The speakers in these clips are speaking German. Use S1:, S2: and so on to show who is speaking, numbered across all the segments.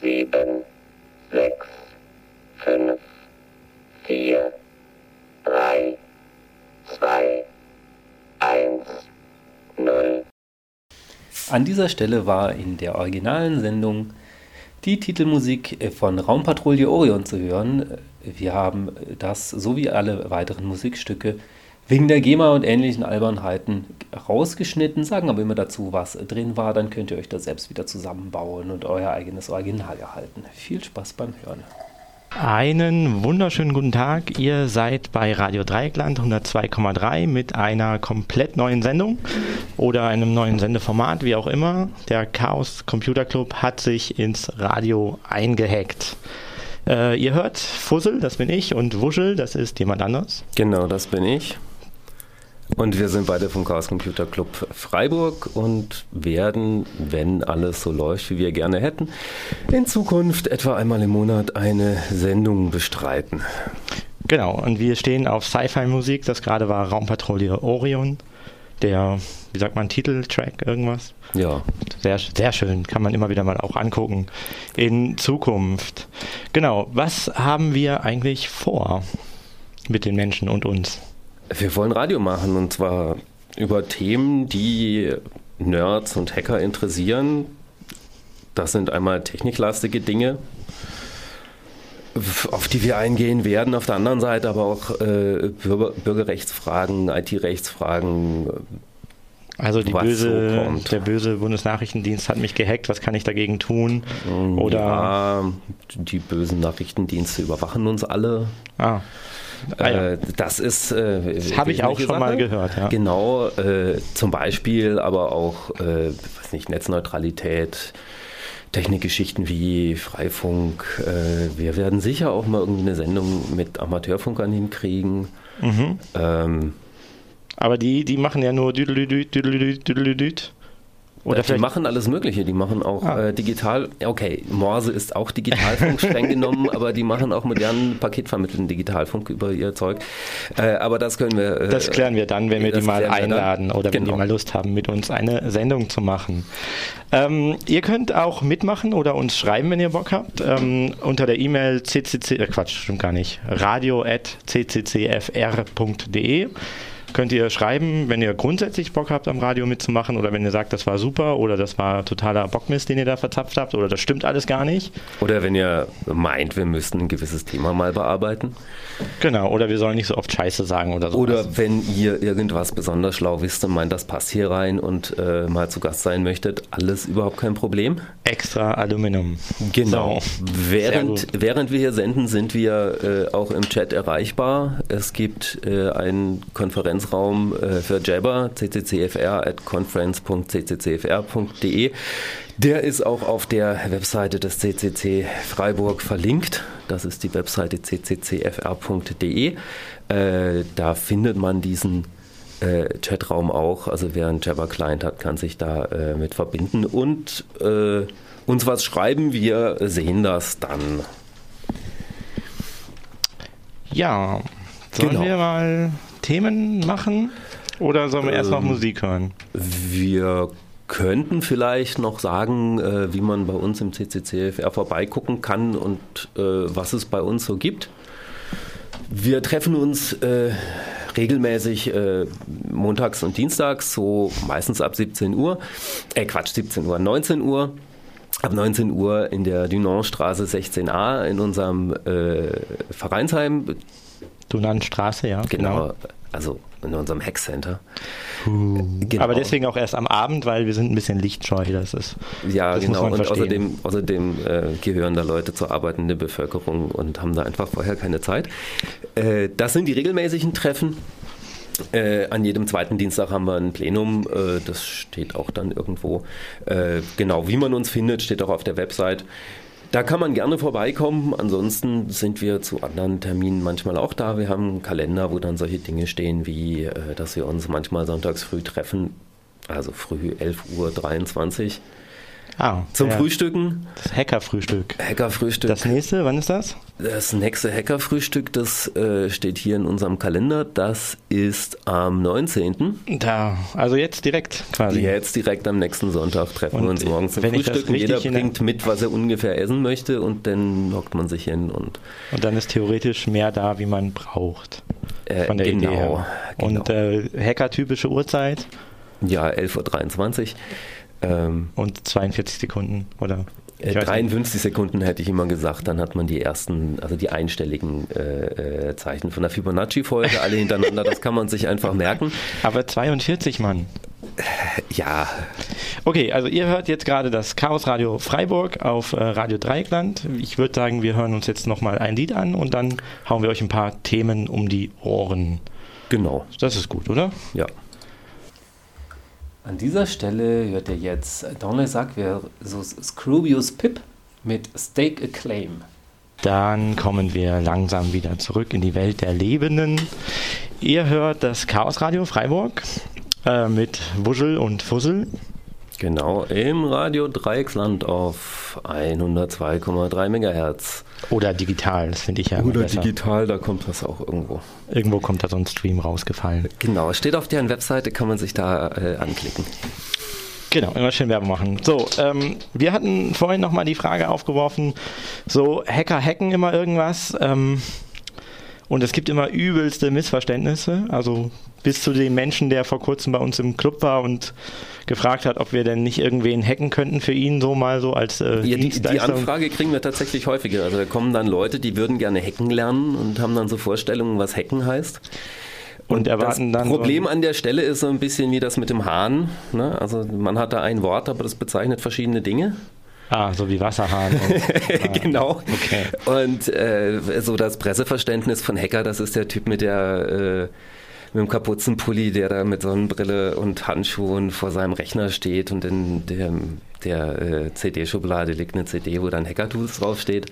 S1: sieben, sechs, fünf, vier, drei, zwei, eins, null.
S2: An dieser Stelle war in der originalen Sendung die Titelmusik von Raumpatrouille Orion zu hören. Wir haben das sowie alle weiteren Musikstücke wegen der GEMA und ähnlichen Albernheiten rausgeschnitten, sagen aber immer dazu, was drin war. Dann könnt ihr euch das selbst wieder zusammenbauen und euer eigenes Original erhalten. Viel Spaß beim Hören.
S3: Einen wunderschönen guten Tag. Ihr seid bei Radio Dreieckland 102,3 mit einer komplett neuen Sendung oder einem neuen Sendeformat, wie auch immer. Der Chaos Computer Club hat sich ins Radio eingehackt. Äh, ihr hört Fussel, das bin ich, und Wuschel, das ist jemand anderes.
S4: Genau, das bin ich. Und wir sind beide vom Chaos Computer Club Freiburg und werden, wenn alles so läuft, wie wir gerne hätten, in Zukunft etwa einmal im Monat eine Sendung bestreiten.
S3: Genau, und wir stehen auf Sci-Fi-Musik. Das gerade war Raumpatrouille Orion, der, wie sagt man, Titeltrack, irgendwas.
S4: Ja.
S3: Sehr, sehr schön, kann man immer wieder mal auch angucken. In Zukunft. Genau, was haben wir eigentlich vor mit den Menschen und uns?
S4: Wir wollen Radio machen und zwar über Themen, die Nerds und Hacker interessieren. Das sind einmal techniklastige Dinge, auf die wir eingehen werden. Auf der anderen Seite aber auch äh, Bürger, Bürgerrechtsfragen, IT-Rechtsfragen.
S3: Also die böse, so der böse Bundesnachrichtendienst hat mich gehackt, was kann ich dagegen tun?
S4: Oder ja, die bösen Nachrichtendienste überwachen uns alle.
S3: Ah.
S4: Ah, ja. äh, das ist. Äh,
S3: das habe ich auch schon Sache. mal gehört. Ja.
S4: Genau, äh, zum Beispiel, aber auch, äh, weiß nicht, Netzneutralität. Technikgeschichten wie Freifunk. Äh, wir werden sicher auch mal irgendwie eine Sendung mit Amateurfunkern hinkriegen.
S3: Mhm. Ähm, aber die, die machen ja nur düdelüdüt, düdelüdüt, düdelüdüt.
S4: Oder die machen alles Mögliche. Die machen auch ah. äh, digital. Okay, Morse ist auch Digitalfunk streng genommen, aber die machen auch modernen paketvermittelnden Digitalfunk über ihr Zeug. Äh, aber das können wir.
S3: Äh, das klären wir dann, wenn wir die mal einladen oder genau. wenn die mal Lust haben, mit uns eine Sendung zu machen. Ähm, ihr könnt auch mitmachen oder uns schreiben, wenn ihr Bock habt, ähm, unter der E-Mail ccc, äh, Quatsch, stimmt gar nicht, radio at cccfr.de könnt ihr schreiben, wenn ihr grundsätzlich Bock habt, am Radio mitzumachen oder wenn ihr sagt, das war super oder das war totaler Bockmist, den ihr da verzapft habt oder das stimmt alles gar nicht.
S4: Oder wenn ihr meint, wir müssten ein gewisses Thema mal bearbeiten.
S3: Genau, oder wir sollen nicht so oft Scheiße sagen oder so.
S4: Oder wenn ihr irgendwas besonders schlau wisst und meint, das passt hier rein und äh, mal zu Gast sein möchtet, alles überhaupt kein Problem.
S3: Extra Aluminium.
S4: Genau. So. Während, während wir hier senden, sind wir äh, auch im Chat erreichbar. Es gibt äh, einen Konferenz Konferenzraum äh, für Jabber, cccfr at conference.cccfr.de. Der ist auch auf der Webseite des CCC Freiburg verlinkt. Das ist die Webseite cccfr.de. Äh, da findet man diesen äh, Chatraum auch. Also wer einen Jabber-Client hat, kann sich da äh, mit verbinden und äh, uns was schreiben. Wir sehen das dann.
S3: Ja, sollen genau. wir mal Themen machen oder sollen wir ähm, erst noch ähm, Musik hören?
S4: Wir könnten vielleicht noch sagen, äh, wie man bei uns im CCCFR vorbeigucken kann und äh, was es bei uns so gibt. Wir treffen uns äh, regelmäßig äh, montags und dienstags, so meistens ab 17 Uhr. Äh, Quatsch, 17 Uhr, 19 Uhr. Ab 19 Uhr in der Dunantstraße 16a in unserem äh, Vereinsheim.
S3: Dunantstraße, ja.
S4: Genau. genau also in unserem Hackcenter.
S3: Uh, genau. Aber deswegen auch erst am Abend, weil wir sind ein bisschen lichtscheu. Das ist
S4: ja das genau. und außerdem, außerdem äh, gehören da Leute zur arbeitenden Bevölkerung und haben da einfach vorher keine Zeit. Äh, das sind die regelmäßigen Treffen. Äh, an jedem zweiten Dienstag haben wir ein Plenum. Äh, das steht auch dann irgendwo. Äh, genau, wie man uns findet, steht auch auf der Website. Da kann man gerne vorbeikommen. Ansonsten sind wir zu anderen Terminen manchmal auch da. Wir haben einen Kalender, wo dann solche Dinge stehen, wie äh, dass wir uns manchmal sonntags früh treffen, also früh 11.23 Uhr.
S3: Ah,
S4: Zum
S3: ja.
S4: Frühstücken.
S3: Das Hackerfrühstück.
S4: Hackerfrühstück.
S3: Das nächste, wann ist das?
S4: Das nächste Hackerfrühstück, das äh, steht hier in unserem Kalender. Das ist am 19.
S3: Da, also jetzt direkt quasi.
S4: Jetzt direkt am nächsten Sonntag treffen
S3: Und
S4: wir uns morgens zum Frühstück. Jeder bringt mit, was er ungefähr essen möchte und dann hockt man sich hin und
S3: Und dann ist theoretisch mehr da, wie man braucht.
S4: äh,
S3: Von der
S4: genau,
S3: Idee her.
S4: genau.
S3: Und äh, Hacker-typische Uhrzeit
S4: ja, 11.23 Uhr. Ähm,
S3: und 42 Sekunden, oder?
S4: Äh,
S3: Ich weiß nicht.
S4: 53 Sekunden hätte ich immer gesagt, dann hat man die ersten, also die einstelligen äh, äh, Zeichen von der Fibonacci-Folge alle hintereinander, das kann man sich einfach merken.
S3: Aber 42, Mann.
S4: Ja,
S3: Okay, also ihr hört jetzt gerade das Chaos Radio Freiburg auf äh, Radio Dreieckland. Ich würde sagen, wir hören uns jetzt nochmal ein Lied an und dann hauen wir euch ein paar Themen um die Ohren.
S4: genau,
S3: Das ist gut, oder?
S4: ja.
S2: An dieser Stelle hört ihr jetzt Dans les Sacs versus Scroobius Pip mit Stake a Claim.
S3: Dann kommen wir langsam wieder zurück in die Welt der Lebenden. Ihr hört das Chaos Radio Freiburg äh, mit Wuschel und Fussel.
S4: Genau, im Radio Dreiecksland auf 102,3 Megahertz.
S3: Oder digital, das finde ich ja
S4: Oder
S3: besser.
S4: digital, da kommt das auch irgendwo.
S3: Irgendwo kommt da so ein Stream rausgefallen.
S4: Genau, steht auf deren Webseite, kann man sich da äh, anklicken.
S3: Genau, immer schön Werbung machen. So, ähm, wir hatten vorhin nochmal die Frage aufgeworfen, so Hacker hacken immer irgendwas ähm, und es gibt immer übelste Missverständnisse, also bis zu dem Menschen, der vor kurzem bei uns im Club war und gefragt hat, ob wir denn nicht irgendwen hacken könnten für ihn, so mal so als äh,
S4: Ja, die, die. Anfrage kriegen wir tatsächlich häufiger. Also da kommen dann Leute, die würden gerne hacken lernen und haben dann so Vorstellungen, was hacken heißt.
S3: Und erwarten
S4: das
S3: dann so
S4: Problem
S3: ein-
S4: an der Stelle ist so ein bisschen wie das mit dem Hahn. Ne? Also man hat da ein Wort, aber das bezeichnet verschiedene Dinge.
S3: Ah, so wie Wasserhahn. Und,
S4: genau.
S3: okay.
S4: Und äh, so das Presseverständnis von Hacker, das ist der Typ mit der äh, mit dem Kapuzenpulli, der da mit Sonnenbrille und Handschuhen vor seinem Rechner steht und in der, der äh, CD-Schublade liegt eine CD, wo dann Hacker-Tools draufsteht.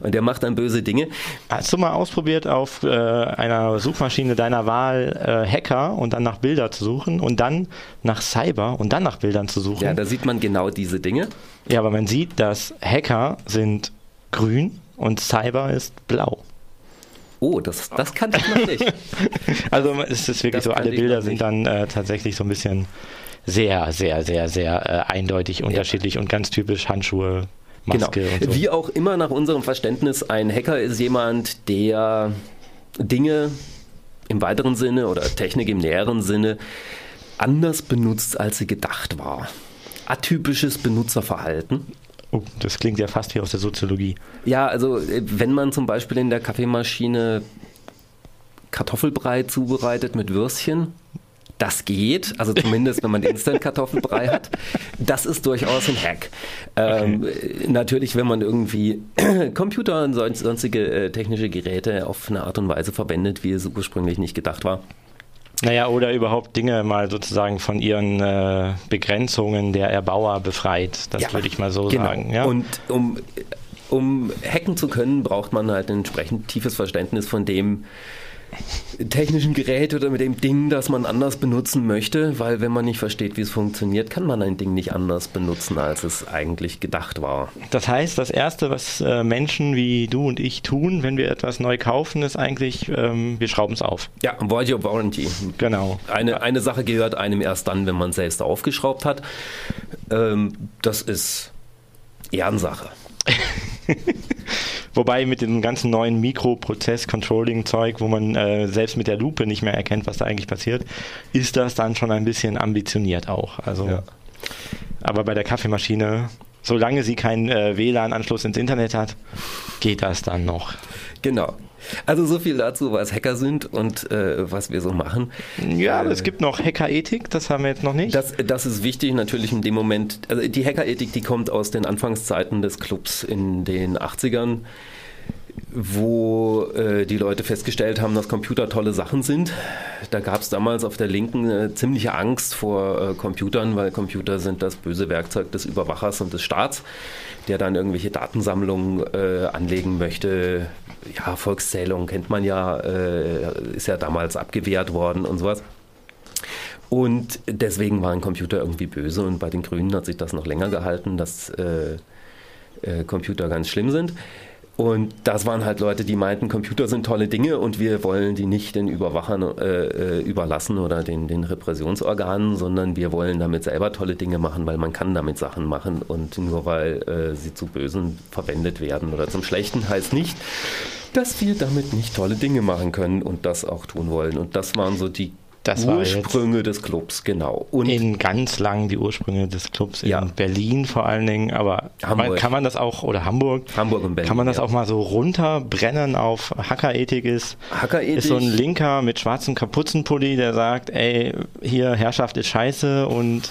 S4: Und der macht dann böse Dinge.
S3: Hast du mal ausprobiert, auf äh, einer Suchmaschine deiner Wahl äh, Hacker und dann nach Bilder zu suchen und dann nach Cyber und dann nach Bildern zu suchen?
S4: Ja, da sieht man genau diese Dinge.
S3: Ja, aber man sieht, dass Hacker sind grün und Cyber ist blau.
S4: Oh, das, das kannte ich noch nicht.
S3: Also es ist wirklich
S4: Das
S3: so, alle Bilder sind dann äh, tatsächlich so ein bisschen sehr, sehr, sehr, sehr äh, eindeutig unterschiedlich und ganz typisch Handschuhe, Maske
S4: genau.
S3: und so.
S4: Wie auch immer nach unserem Verständnis, ein Hacker ist jemand, der Dinge im weiteren Sinne oder Technik im näheren Sinne anders benutzt, als sie gedacht war. Atypisches Benutzerverhalten.
S3: Oh, das klingt ja fast wie aus der Soziologie.
S4: Ja, also äh, wenn man zum Beispiel in der Kaffeemaschine Kartoffelbrei zubereitet mit Würstchen, das geht, also zumindest wenn man Instant-Kartoffelbrei hat. Das ist durchaus ein Hack. Ähm, äh, natürlich, wenn man irgendwie Computer und son- sonstige äh, technische Geräte auf eine Art und Weise verwendet, wie es ursprünglich nicht gedacht war.
S3: Naja, oder überhaupt Dinge mal sozusagen von ihren äh, Begrenzungen der Erbauer befreit. Das
S4: Ja,
S3: würde ich mal so
S4: genau.
S3: sagen. Ja?
S4: Und um, um hacken zu können, braucht man halt ein entsprechend tiefes Verständnis von dem technischen Gerät oder mit dem Ding, das man anders benutzen möchte, weil wenn man nicht versteht, wie es funktioniert, kann man ein Ding nicht anders benutzen, als es eigentlich gedacht war.
S3: Das heißt, das Erste, was äh, Menschen wie du und ich tun, wenn wir etwas neu kaufen, ist eigentlich, ähm, wir schrauben es auf.
S4: Ja, Void Your Warranty.
S3: Genau.
S4: Eine, eine Sache gehört einem erst dann, wenn man es selbst aufgeschraubt hat. Ähm, das ist Ehrensache.
S3: Wobei mit dem ganzen neuen Mikroprozess-Controlling-Zeug, wo man äh, selbst mit der Lupe nicht mehr erkennt, was da eigentlich passiert, ist das dann schon ein bisschen ambitioniert auch. Also,
S4: Ja.
S3: Aber bei der Kaffeemaschine, solange sie keinen äh, WLAN-Anschluss ins Internet hat, geht das dann noch.
S4: Genau. Also so viel dazu, was Hacker sind und äh, was wir so machen.
S3: Ja, aber
S4: Äh,
S3: es gibt noch Hackerethik, das haben wir jetzt noch nicht.
S4: Das, das ist wichtig natürlich in dem Moment. Also die Hackerethik, die kommt aus den Anfangszeiten des Clubs in den 80ern, wo äh, die Leute festgestellt haben, dass Computer tolle Sachen sind. Da gab es damals auf der Linken äh, ziemliche Angst vor äh, Computern, weil Computer sind das böse Werkzeug des Überwachers und des Staats, der dann irgendwelche Datensammlungen äh, anlegen möchte. Ja, Volkszählung kennt man ja, äh, ist ja damals abgewehrt worden und sowas. Und deswegen waren Computer irgendwie böse und bei den Grünen hat sich das noch länger gehalten, dass äh, Computer ganz schlimm sind. Und das waren halt Leute, die meinten, Computer sind tolle Dinge und wir wollen die nicht den Überwachern äh, äh, überlassen oder den, den Repressionsorganen, sondern wir wollen damit selber tolle Dinge machen, weil man kann damit Sachen machen und nur weil äh, sie zu Bösen verwendet werden oder zum Schlechten heißt nicht, dass wir damit nicht tolle Dinge machen können und das auch tun wollen. Und das waren so die
S3: das
S4: Ursprünge des Clubs, genau.
S3: Und in ganz lang die Ursprünge des Clubs in ja. Berlin vor allen Dingen, aber man, kann man das auch, oder Hamburg,
S4: Hamburg und Berlin,
S3: kann man das ja. auch mal so runterbrennen auf Hackerethik ist?
S4: Hackerethik
S3: ist so ein Linker mit schwarzem Kapuzenpulli, der sagt, ey, hier Herrschaft ist scheiße und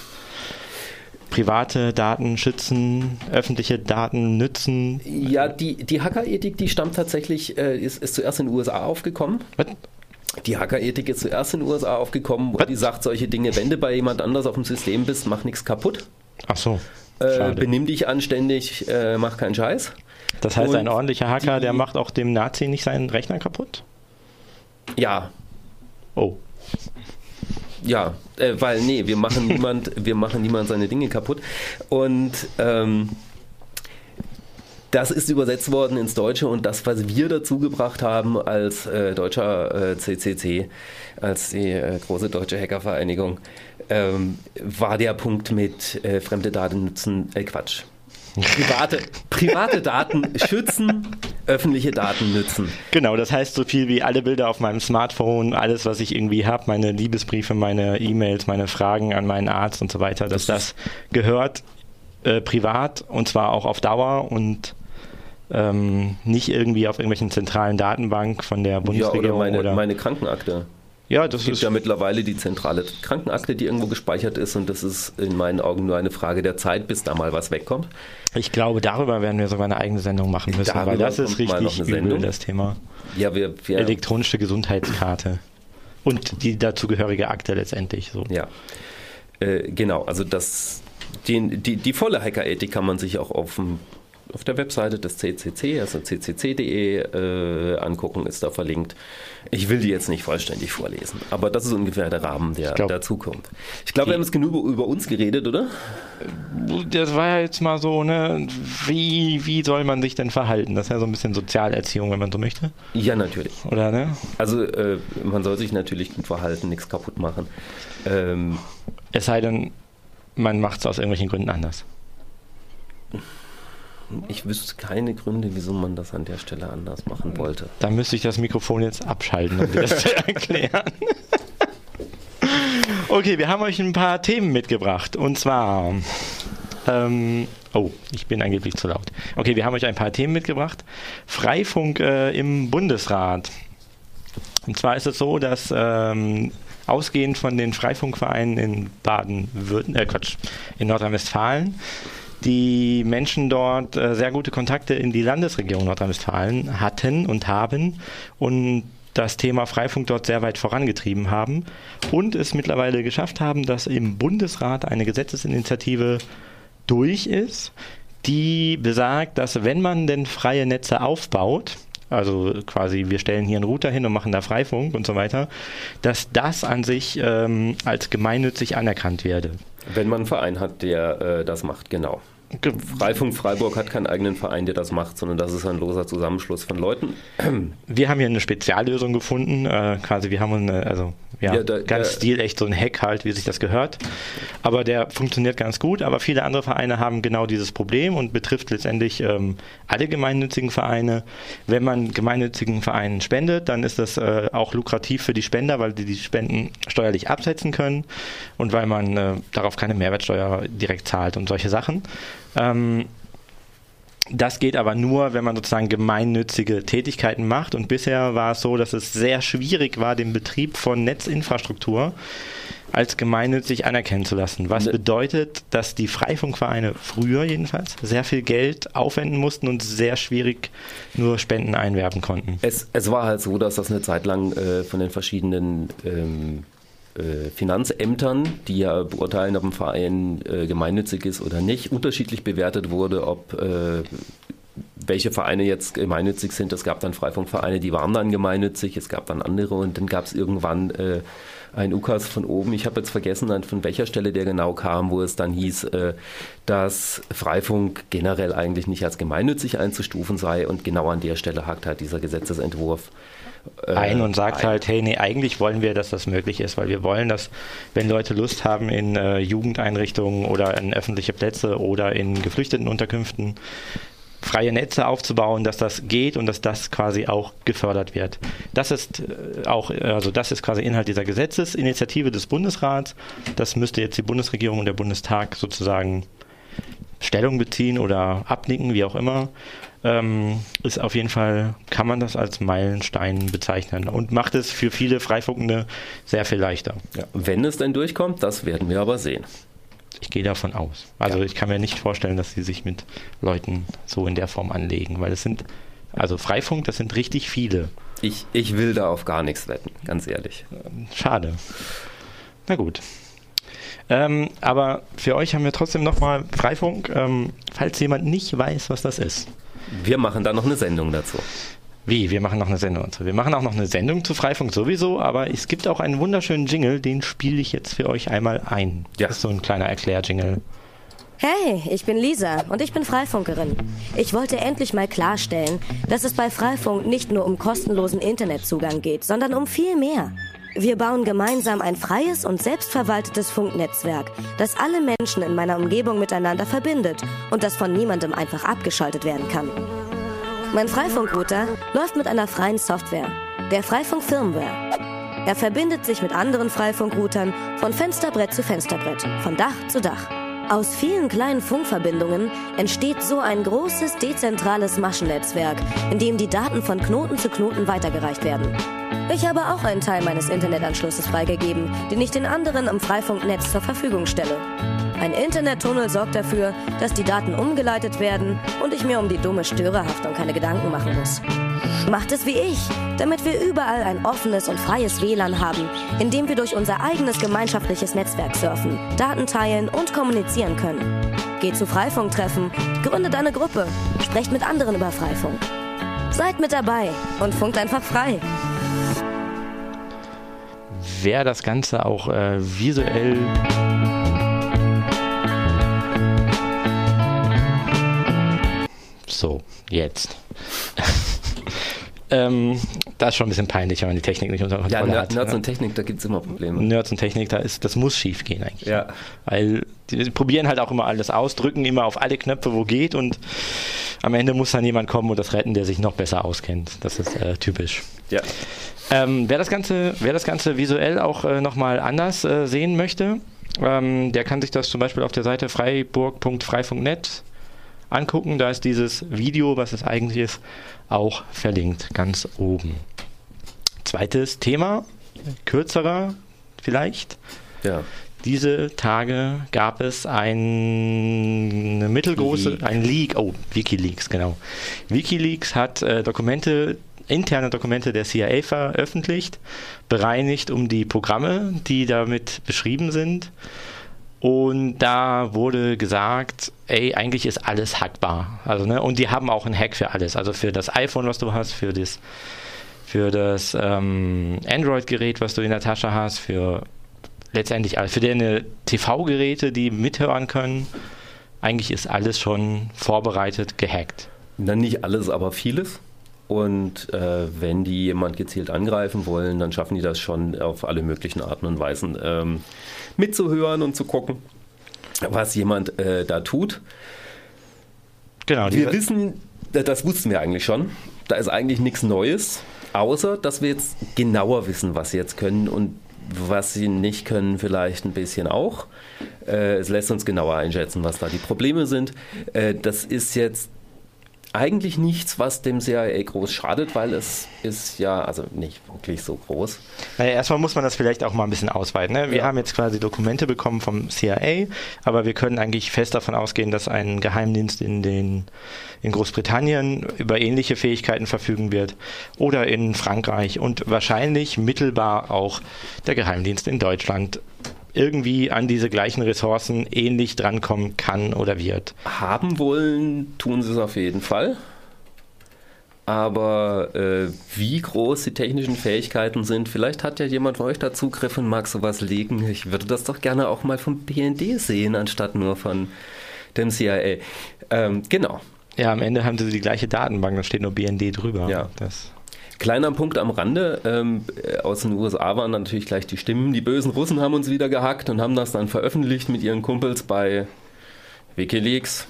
S3: private Daten schützen, öffentliche Daten nützen.
S4: Ja, die, die Hackerethik, die stammt tatsächlich, äh, ist, ist zuerst in den USA aufgekommen. Was? Die Hackerethik ist zuerst in den USA aufgekommen, wo die sagt solche Dinge, wenn du bei jemand anders auf dem System bist, mach nichts kaputt.
S3: Ach so.
S4: Äh, benimm dich anständig, äh, mach keinen Scheiß.
S3: Das heißt, Und ein ordentlicher Hacker, die, der macht auch dem Nazi nicht seinen Rechner kaputt?
S4: Ja.
S3: Oh.
S4: Ja, äh, weil nee, wir machen niemand, wir machen niemand seine Dinge kaputt. Und ähm, das ist übersetzt worden ins Deutsche und das, was wir dazu gebracht haben als äh, deutscher äh, CCC, als die äh, große deutsche Hackervereinigung, ähm, war der Punkt mit äh, fremde Daten nutzen, äh, Quatsch. Private, private Daten schützen, öffentliche Daten nützen.
S3: Genau, das heißt so viel wie alle Bilder auf meinem Smartphone, alles, was ich irgendwie habe, meine Liebesbriefe, meine E-Mails, meine Fragen an meinen Arzt und so weiter, dass das, das gehört äh, privat und zwar auch auf Dauer und ähm, nicht irgendwie auf irgendwelchen zentralen Datenbank von der Bundesregierung. Ja,
S4: oder meine,
S3: oder
S4: meine Krankenakte.
S3: Ja, das
S4: es gibt
S3: ist
S4: ja mittlerweile die zentrale Krankenakte, die irgendwo gespeichert ist und das ist in meinen Augen nur eine Frage der Zeit, bis da mal was wegkommt.
S3: Ich glaube, darüber werden wir sogar eine eigene Sendung machen müssen, darüber weil das ist richtig übel, das Thema.
S4: Ja, wir, wir
S3: Elektronische Gesundheitskarte und die dazugehörige Akte letztendlich. So.
S4: Ja, äh, genau. Also das, die, die, die volle Hackerethik kann man sich auch auf dem auf der Webseite des CCC, also ccc.de, äh, angucken, ist da verlinkt. Ich will die jetzt nicht vollständig vorlesen, aber das ist ungefähr der Rahmen, der glaub, dazu kommt. Ich glaube, wir haben jetzt genug über uns geredet, oder?
S3: Das war ja jetzt mal so, ne, wie, wie soll man sich denn verhalten? Das ist ja so ein bisschen Sozialerziehung, wenn man so möchte.
S4: Ja, natürlich.
S3: Oder, ne?
S4: Also, äh, man soll sich natürlich gut verhalten, nichts kaputt machen. Ähm,
S3: es sei denn, man macht es aus irgendwelchen Gründen anders.
S4: Ich wüsste keine Gründe, wieso man das an der Stelle anders machen wollte.
S3: Da müsste ich das Mikrofon jetzt abschalten, um dir das zu erklären. okay, wir haben euch ein paar Themen mitgebracht. Und zwar. Ähm, oh, ich bin angeblich zu laut. Okay, wir haben euch ein paar Themen mitgebracht. Freifunk äh, im Bundesrat. Und zwar ist es so, dass ähm, ausgehend von den Freifunkvereinen in Baden-Württemberg, äh, Quatsch, in Nordrhein-Westfalen, die Menschen dort äh, sehr gute Kontakte in die Landesregierung Nordrhein-Westfalen hatten und haben und das Thema Freifunk dort sehr weit vorangetrieben haben und es mittlerweile geschafft haben, dass im Bundesrat eine Gesetzesinitiative durch ist, die besagt, dass wenn man denn freie Netze aufbaut, also quasi wir stellen hier einen Router hin und machen da Freifunk und so weiter, dass das an sich ähm, als gemeinnützig anerkannt werde.
S4: Wenn man einen Verein hat, der äh, das macht, genau. Freifunk Freiburg hat keinen eigenen Verein, der das macht, sondern das ist ein loser Zusammenschluss von Leuten.
S3: Wir haben hier eine Speziallösung gefunden, äh, quasi wir haben eine, also ja, ja da, ganz stilecht so ein Hack halt, wie sich das gehört. Aber der funktioniert ganz gut, aber viele andere Vereine haben genau dieses Problem und betrifft letztendlich ähm, alle gemeinnützigen Vereine. Wenn man gemeinnützigen Vereinen spendet, dann ist das äh, auch lukrativ für die Spender, weil die die Spenden steuerlich absetzen können und weil man äh, darauf keine Mehrwertsteuer direkt zahlt und solche Sachen. Ähm, das geht aber nur, wenn man sozusagen gemeinnützige Tätigkeiten macht. Und bisher war es so, dass es sehr schwierig war, den Betrieb von Netzinfrastruktur als gemeinnützig anerkennen zu lassen. Was ne. bedeutet, dass die Freifunkvereine früher jedenfalls sehr viel Geld aufwenden mussten und sehr schwierig nur Spenden einwerben konnten.
S4: Es, es war halt so, dass das eine Zeit lang äh, von den verschiedenen ähm, äh, Finanzämtern, die ja beurteilen, ob ein Verein äh, gemeinnützig ist oder nicht, unterschiedlich bewertet wurde, ob äh, welche Vereine jetzt gemeinnützig sind. Es gab dann Freifunkvereine, die waren dann gemeinnützig, es gab dann andere und dann gab es irgendwann äh, ein UKAS von oben. Ich habe jetzt vergessen, von welcher Stelle der genau kam, wo es dann hieß, äh, dass Freifunk generell eigentlich nicht als gemeinnützig einzustufen sei und genau an der Stelle hakt halt dieser Gesetzesentwurf
S3: äh, ein und sagt ein. halt, hey, nee, eigentlich wollen wir, dass das möglich ist, weil wir wollen, dass, wenn Leute Lust haben, in äh, Jugendeinrichtungen oder in öffentliche Plätze oder in Geflüchtetenunterkünften freie Netze aufzubauen, dass das geht und dass das quasi auch gefördert wird. Das ist äh, auch, also das ist quasi Inhalt dieser Gesetzesinitiative des Bundesrats. Das müsste jetzt die Bundesregierung und der Bundestag sozusagen Stellung beziehen oder abnicken, wie auch immer ähm, ist auf jeden Fall, kann man das als Meilenstein bezeichnen und macht es für viele Freifunkende sehr viel leichter.
S4: Ja, wenn es denn durchkommt, das werden wir aber sehen.
S3: Ich gehe davon aus. Also ja. ich kann mir nicht vorstellen, dass sie sich mit Leuten so in der Form anlegen, weil es sind, also Freifunk, das sind richtig viele.
S4: Ich, ich will da auf gar nichts wetten, ganz ehrlich.
S3: Schade. Na gut. Ähm, aber für euch haben wir trotzdem nochmal Freifunk, ähm, falls jemand nicht weiß, was das ist.
S4: Wir machen da noch eine Sendung dazu.
S3: Wie? Wir machen noch eine Sendung dazu. Wir machen auch noch eine Sendung zu Freifunk sowieso, aber es gibt auch einen wunderschönen Jingle, den spiele ich jetzt für euch einmal ein. Ja. Das ist so ein kleiner Erklärjingle.
S5: Hey, ich bin Lisa und ich bin Freifunkerin. Ich wollte endlich mal klarstellen, dass es bei Freifunk nicht nur um kostenlosen Internetzugang geht, sondern um viel mehr. Wir bauen gemeinsam ein freies und selbstverwaltetes Funknetzwerk, das alle Menschen in meiner Umgebung miteinander verbindet und das von niemandem einfach abgeschaltet werden kann. Mein Freifunkrouter läuft mit einer freien Software, der Freifunk Firmware. Er verbindet sich mit anderen Freifunkroutern von Fensterbrett zu Fensterbrett, von Dach zu Dach. Aus vielen kleinen Funkverbindungen entsteht so ein großes dezentrales Maschennetzwerk, in dem die Daten von Knoten zu Knoten weitergereicht werden. Ich habe auch einen Teil meines Internetanschlusses freigegeben, den ich den anderen im Freifunknetz zur Verfügung stelle. Ein Internettunnel sorgt dafür, dass die Daten umgeleitet werden und ich mir um die dumme Störerhaftung keine Gedanken machen muss. Macht es wie ich, damit wir überall ein offenes und freies WLAN haben, in dem wir durch unser eigenes gemeinschaftliches Netzwerk surfen, Daten teilen und kommunizieren können. Geht zu Freifunktreffen, gründet eine Gruppe, sprecht mit anderen über Freifunk. Seid mit dabei und funkt einfach frei
S3: wer das Ganze auch äh, visuell so, jetzt. ähm, das ist schon ein bisschen peinlich, wenn man die Technik nicht unter Kontrolle ja, hat.
S4: Nerds ja. und Technik, da gibt es immer Probleme.
S3: Nerds und Technik, da ist, das muss schief gehen eigentlich.
S4: Ja.
S3: Weil die, die, probieren halt auch immer alles aus, drücken immer auf alle Knöpfe, wo geht und am Ende muss dann jemand kommen und das retten, der sich noch besser auskennt. Das ist äh, typisch.
S4: Ja.
S3: Ähm, wer, das Ganze, wer das Ganze visuell auch äh, nochmal anders äh, sehen möchte, ähm, der kann sich das zum Beispiel auf der Seite freiburg.freifunk.net angucken. Da ist dieses Video, was es eigentlich ist, auch verlinkt, ganz oben. Zweites Thema, kürzerer vielleicht.
S4: Ja.
S3: Diese Tage gab es ein, eine mittelgroße, Leak. ein Leak, oh, Wikileaks, genau. Wikileaks hat äh, Dokumente interne Dokumente der CIA veröffentlicht, bereinigt um die Programme, die damit beschrieben sind. Und da wurde gesagt, ey, eigentlich ist alles hackbar. Also, ne, und die haben auch einen Hack für alles. Also für das iPhone, was du hast, für das, für das ähm, Android-Gerät, was du in der Tasche hast, für letztendlich für deine TV-Geräte, die mithören können. Eigentlich ist alles schon vorbereitet, gehackt.
S4: Dann nicht alles, aber vieles. Und äh, wenn die jemand gezielt angreifen wollen, dann schaffen die das schon auf alle möglichen Arten und Weisen ähm, mitzuhören und zu gucken, was jemand äh, da tut. Genau. Wir wissen, das wussten wir eigentlich schon. Da ist eigentlich nichts Neues, außer dass wir jetzt genauer wissen, was sie jetzt können und was sie nicht können, vielleicht ein bisschen auch. Äh, es lässt uns genauer einschätzen, was da die Probleme sind. Äh, das ist jetzt eigentlich nichts, was dem CIA groß schadet, weil es ist ja also nicht wirklich so groß.
S3: Naja, erstmal muss man das vielleicht auch mal ein bisschen ausweiten. Ne? Wir ja. haben jetzt quasi Dokumente bekommen vom CIA, aber wir können eigentlich fest davon ausgehen, dass ein Geheimdienst in, den, in Großbritannien über ähnliche Fähigkeiten verfügen wird oder in Frankreich und wahrscheinlich mittelbar auch der Geheimdienst in Deutschland irgendwie an diese gleichen Ressourcen ähnlich drankommen kann oder wird.
S4: Haben wollen, tun sie es auf jeden Fall. aber äh, wie groß die technischen Fähigkeiten sind, vielleicht hat ja jemand von euch da Zugriff und mag sowas legen. Ich würde das doch gerne auch mal vom BND sehen, anstatt nur von dem CIA. Ähm, genau.
S3: Ja, am Ende haben sie die gleiche Datenbank, da steht nur BND drüber.
S4: Ja. Das Kleiner Punkt am Rande, ähm, aus den USA waren natürlich gleich die Stimmen. Die bösen Russen haben uns wieder gehackt und haben das dann veröffentlicht mit ihren Kumpels bei Wikileaks.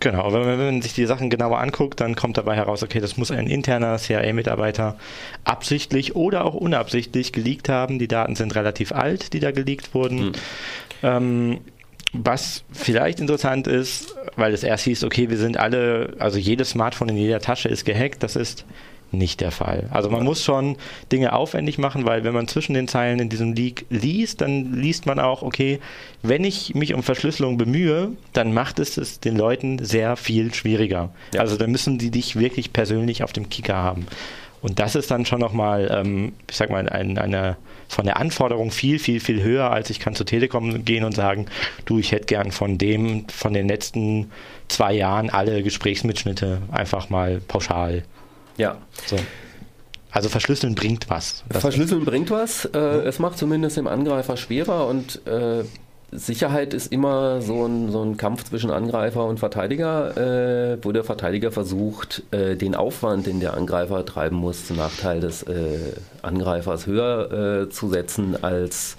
S3: Genau, wenn man, wenn man sich die Sachen genauer anguckt, dann kommt dabei heraus, okay, das muss ein interner CIA-Mitarbeiter absichtlich oder auch unabsichtlich geleakt haben. Die Daten sind relativ alt, die da geleakt wurden. Hm. Ähm, was vielleicht interessant ist, weil es erst hieß, okay, wir sind alle, also jedes Smartphone in jeder Tasche ist gehackt, das ist nicht der Fall. Also man muss schon Dinge aufwendig machen, weil wenn man zwischen den Zeilen in diesem Leak liest, dann liest man auch, okay, wenn ich mich um Verschlüsselung bemühe, dann macht es es den Leuten sehr viel schwieriger. Ja. Also dann müssen die dich wirklich persönlich auf dem Kicker haben. Und das ist dann schon nochmal, ähm, ich sag mal, ein, eine von der Anforderung viel, viel, viel höher, als ich kann zur Telekom gehen und sagen, du, ich hätte gern von dem, von den letzten zwei Jahren alle Gesprächsmitschnitte einfach mal pauschal
S4: ja.
S3: So. Also verschlüsseln bringt was.
S4: Verschlüsseln bringt was. Äh, mhm. Es macht zumindest dem Angreifer schwerer und äh, Sicherheit ist immer so ein, so ein Kampf zwischen Angreifer und Verteidiger, äh, wo der Verteidiger versucht, äh, den Aufwand, den der Angreifer treiben muss, zum Nachteil des äh, Angreifers höher äh, zu setzen, als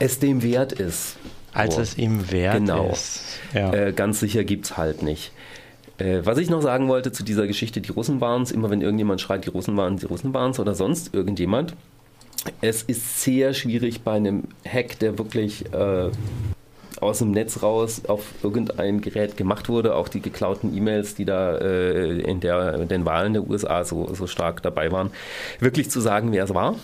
S4: es dem wert ist.
S3: Als oh. es ihm wert
S4: genau.
S3: ist.
S4: Genau. Ja. ganz sicher gibt es halt nicht. Äh, was ich noch sagen wollte zu dieser Geschichte, die Russen waren es, immer wenn irgendjemand schreit, die Russen waren die Russen waren es oder sonst irgendjemand. Es ist sehr schwierig bei einem Hack, der wirklich äh, aus dem Netz raus auf irgendein Gerät gemacht wurde, auch die geklauten E-Mails, die da äh, in, der, den Wahlen der USA so, so stark dabei waren, wirklich zu sagen, wer es war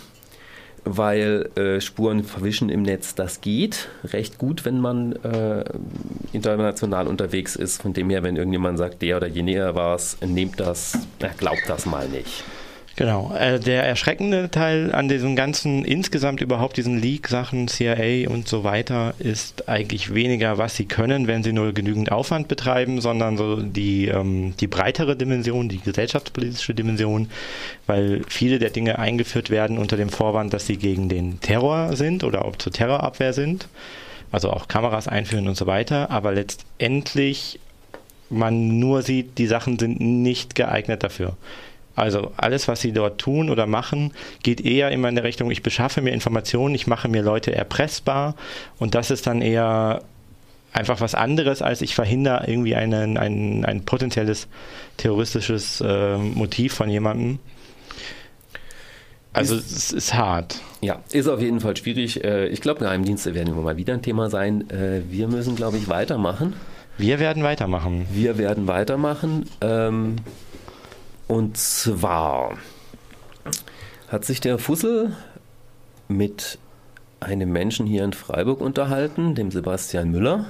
S4: weil äh, Spuren verwischen im Netz, das geht recht gut, wenn man äh, international unterwegs ist. Von dem her, wenn irgendjemand sagt, der oder jener war es, nehmt das, glaubt das mal nicht.
S3: Genau. Äh, der erschreckende Teil an diesem ganzen, insgesamt überhaupt diesen Leak-Sachen, CIA und so weiter, ist eigentlich weniger, was sie können, wenn sie nur genügend Aufwand betreiben, sondern so die, ähm, die breitere Dimension, die gesellschaftspolitische Dimension, weil viele der Dinge eingeführt werden unter dem Vorwand, dass sie gegen den Terror sind oder auch zur Terrorabwehr sind. Also auch Kameras einführen und so weiter, aber letztendlich man nur sieht, die Sachen sind nicht geeignet dafür. Also alles, was sie dort tun oder machen, geht eher immer in der Richtung, ich beschaffe mir Informationen, ich mache mir Leute erpressbar und das ist dann eher einfach was anderes, als ich verhindere irgendwie einen, ein, ein potenzielles terroristisches äh, Motiv von jemandem. Also ist, es ist hart.
S4: Ja, ist auf jeden Fall schwierig. Äh, ich glaube, Geheimdienste werden immer mal wieder ein Thema sein. Äh, wir müssen, glaube ich, weitermachen.
S3: Wir werden weitermachen.
S4: Wir werden weitermachen. Ähm, und zwar hat sich der Fussel mit einem Menschen hier in Freiburg unterhalten, dem Sebastian Müller.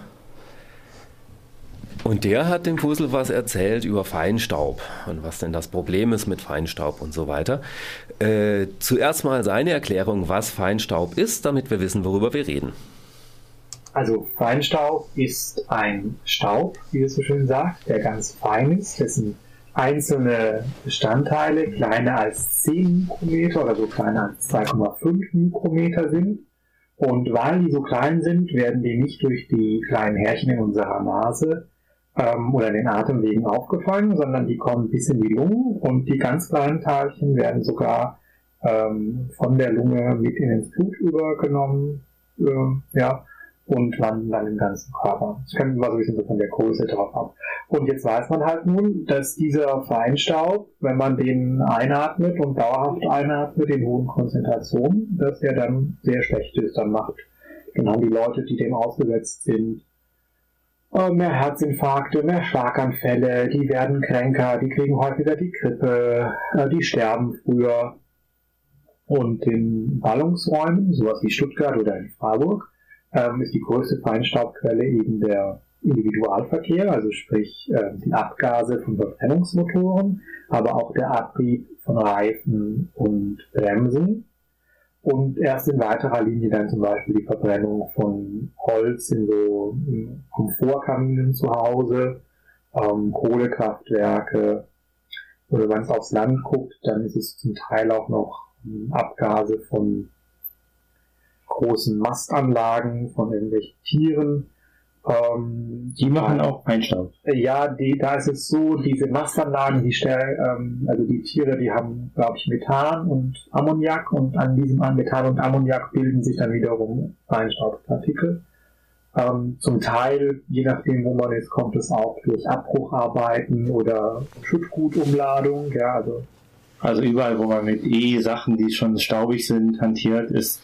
S4: Und der hat dem Fussel was erzählt über Feinstaub und was denn das Problem ist mit Feinstaub und so weiter. Äh, zuerst mal seine Erklärung, was Feinstaub ist, damit wir wissen, worüber wir reden.
S6: Also Feinstaub ist ein Staub, wie es so schön sagt, der ganz fein ist, dessen einzelne Bestandteile kleiner als 10 Mikrometer oder so kleiner als 2,5 Mikrometer sind. Und weil die so klein sind, werden die nicht durch die kleinen Härchen in unserer Nase ähm, oder in den Atemwegen aufgefangen, sondern die kommen bis in die Lungen und die ganz kleinen Teilchen werden sogar ähm, von der Lunge mit in ins Blut übergenommen. Ähm, ja, und landen dann im ganzen Körper. Das hängt immer so ein bisschen so von der Größe drauf ab. Und jetzt weiß man halt nun, dass dieser Feinstaub, wenn man den einatmet und dauerhaft einatmet in hohen Konzentrationen, dass der dann sehr schlecht ist. Dann macht, dann haben die Leute, die dem ausgesetzt sind, äh, mehr Herzinfarkte, mehr Schlaganfälle, die werden kränker, die kriegen häufiger die Grippe, äh, die sterben früher. Und in Ballungsräumen, sowas wie Stuttgart oder in Freiburg, ähm, ist die größte Feinstaubquelle eben der Individualverkehr, also sprich äh, die Abgase von Verbrennungsmotoren, aber auch der Abrieb von Reifen und Bremsen. Und erst in weiterer Linie dann zum Beispiel die Verbrennung von Holz in so Komfortkaminen zu Hause, ähm, Kohlekraftwerke, oder wenn es aufs Land guckt, dann ist es zum Teil auch noch ähm, Abgase von großen Mastanlagen, von irgendwelchen Tieren.
S3: Ähm, die machen auch Feinstaub.
S6: Ja, die, da ist es so, diese Mastanlagen, die stellen, ähm, also die Tiere, die haben, glaube ich, Methan und Ammoniak und an diesem Methan und Ammoniak bilden sich dann wiederum Feinstaubpartikel. Ähm, zum Teil, je nachdem, wo man ist, kommt es auch durch Abbrucharbeiten oder Schüttgutumladung. Ja, also,
S3: also überall, wo man mit E-Sachen, die schon staubig sind, hantiert, ist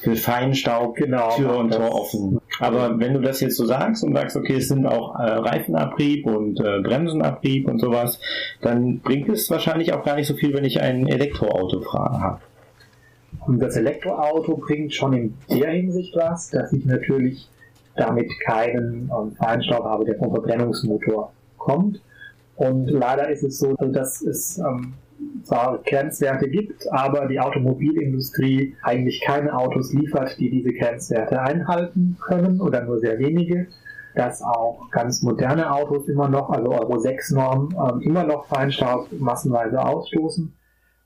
S3: für Feinstaub genau, Tür und Tor offen. Aber wenn du das jetzt so sagst und sagst, okay, es sind auch äh, Reifenabrieb und äh, Bremsenabrieb und sowas, dann bringt es wahrscheinlich auch gar nicht so viel, wenn ich ein Elektroauto habe.
S6: Und das Elektroauto bringt schon in der Hinsicht was, dass ich natürlich damit keinen ähm, Feinstaub habe, der vom Verbrennungsmotor kommt. Und leider ist es so, dass es ähm, zwar Grenzwerte gibt, aber die Automobilindustrie eigentlich keine Autos liefert, die diese Grenzwerte einhalten können oder nur sehr wenige. Dass auch ganz moderne Autos immer noch, also Euro 6 Norm, ähm, immer noch Feinstaub massenweise ausstoßen.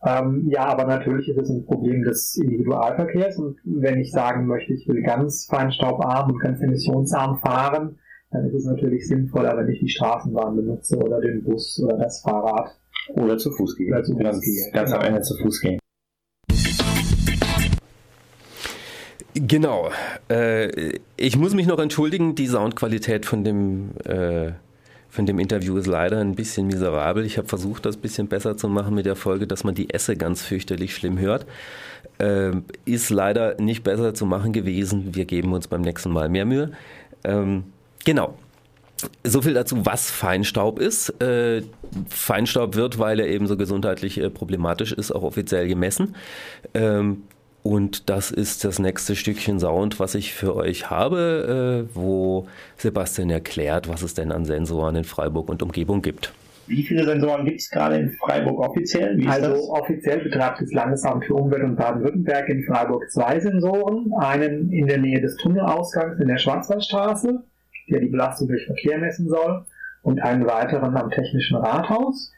S6: Ähm, ja, aber natürlich ist es ein Problem des Individualverkehrs und wenn ich sagen möchte, ich will ganz feinstaubarm und ganz emissionsarm fahren, dann ist es natürlich sinnvoller, wenn ich die Straßenbahn benutze oder den Bus oder das Fahrrad.
S3: Oder zu Fuß gehen. Oder zu Fuß ganz, gehen. Ganz am genau. Ende zu Fuß gehen.
S4: Genau. Äh, ich muss mich noch entschuldigen, die Soundqualität von dem äh, von dem Interview ist leider ein bisschen miserabel. Ich habe versucht, das ein bisschen besser zu machen mit der Folge, dass man die Esse ganz fürchterlich schlimm hört. Ähm, ist leider nicht besser zu machen gewesen. Wir geben uns beim nächsten Mal mehr Mühe. Ähm, genau. So viel dazu, was Feinstaub ist. Äh, Feinstaub wird, weil er eben so gesundheitlich äh, problematisch ist, auch offiziell gemessen. Ähm, und das ist das nächste Stückchen Sound, was ich für euch habe, äh, wo Sebastian erklärt, was es denn an Sensoren in Freiburg und Umgebung gibt.
S3: Wie viele Sensoren gibt es gerade in Freiburg offiziell?
S6: also das? offiziell betreibt das Landesamt für Umwelt und Baden-Württemberg in Freiburg zwei Sensoren. Einen in der Nähe des Tunnelausgangs in der Schwarzwaldstraße, der die Belastung durch Verkehr messen soll, und einen weiteren am Technischen Rathaus.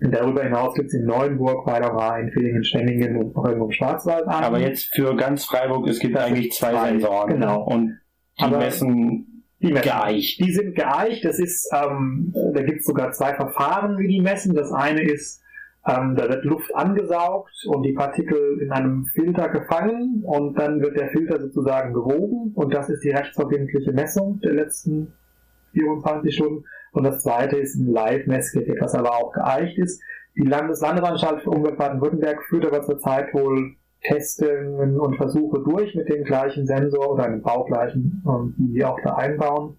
S6: Und darüber hinaus gibt es in Neuenburg, Weiler Villingen, Stendingen und noch irgendwo im Schwarzwald
S3: an. Aber jetzt für ganz Freiburg, es gibt eigentlich zwei, zwei Sensoren.
S6: Genau.
S3: Und die Aber messen
S6: die messen. geeicht. Die sind geeicht. Das ist, ähm, da gibt es sogar zwei Verfahren, wie die messen. Das eine ist, ähm, da wird Luft angesaugt und die Partikel in einem Filter gefangen und dann wird der Filter sozusagen gewogen und das ist die rechtsverbindliche Messung der letzten 24 Stunden. Und das zweite ist ein Live-Messgerät, das aber auch geeicht ist. Die Landeslandesanstalt für Umwelt Baden-Württemberg führt aber zurzeit wohl Testungen und Versuche durch mit dem gleichen Sensor oder einem baugleichen, ähm, die sie auch da einbauen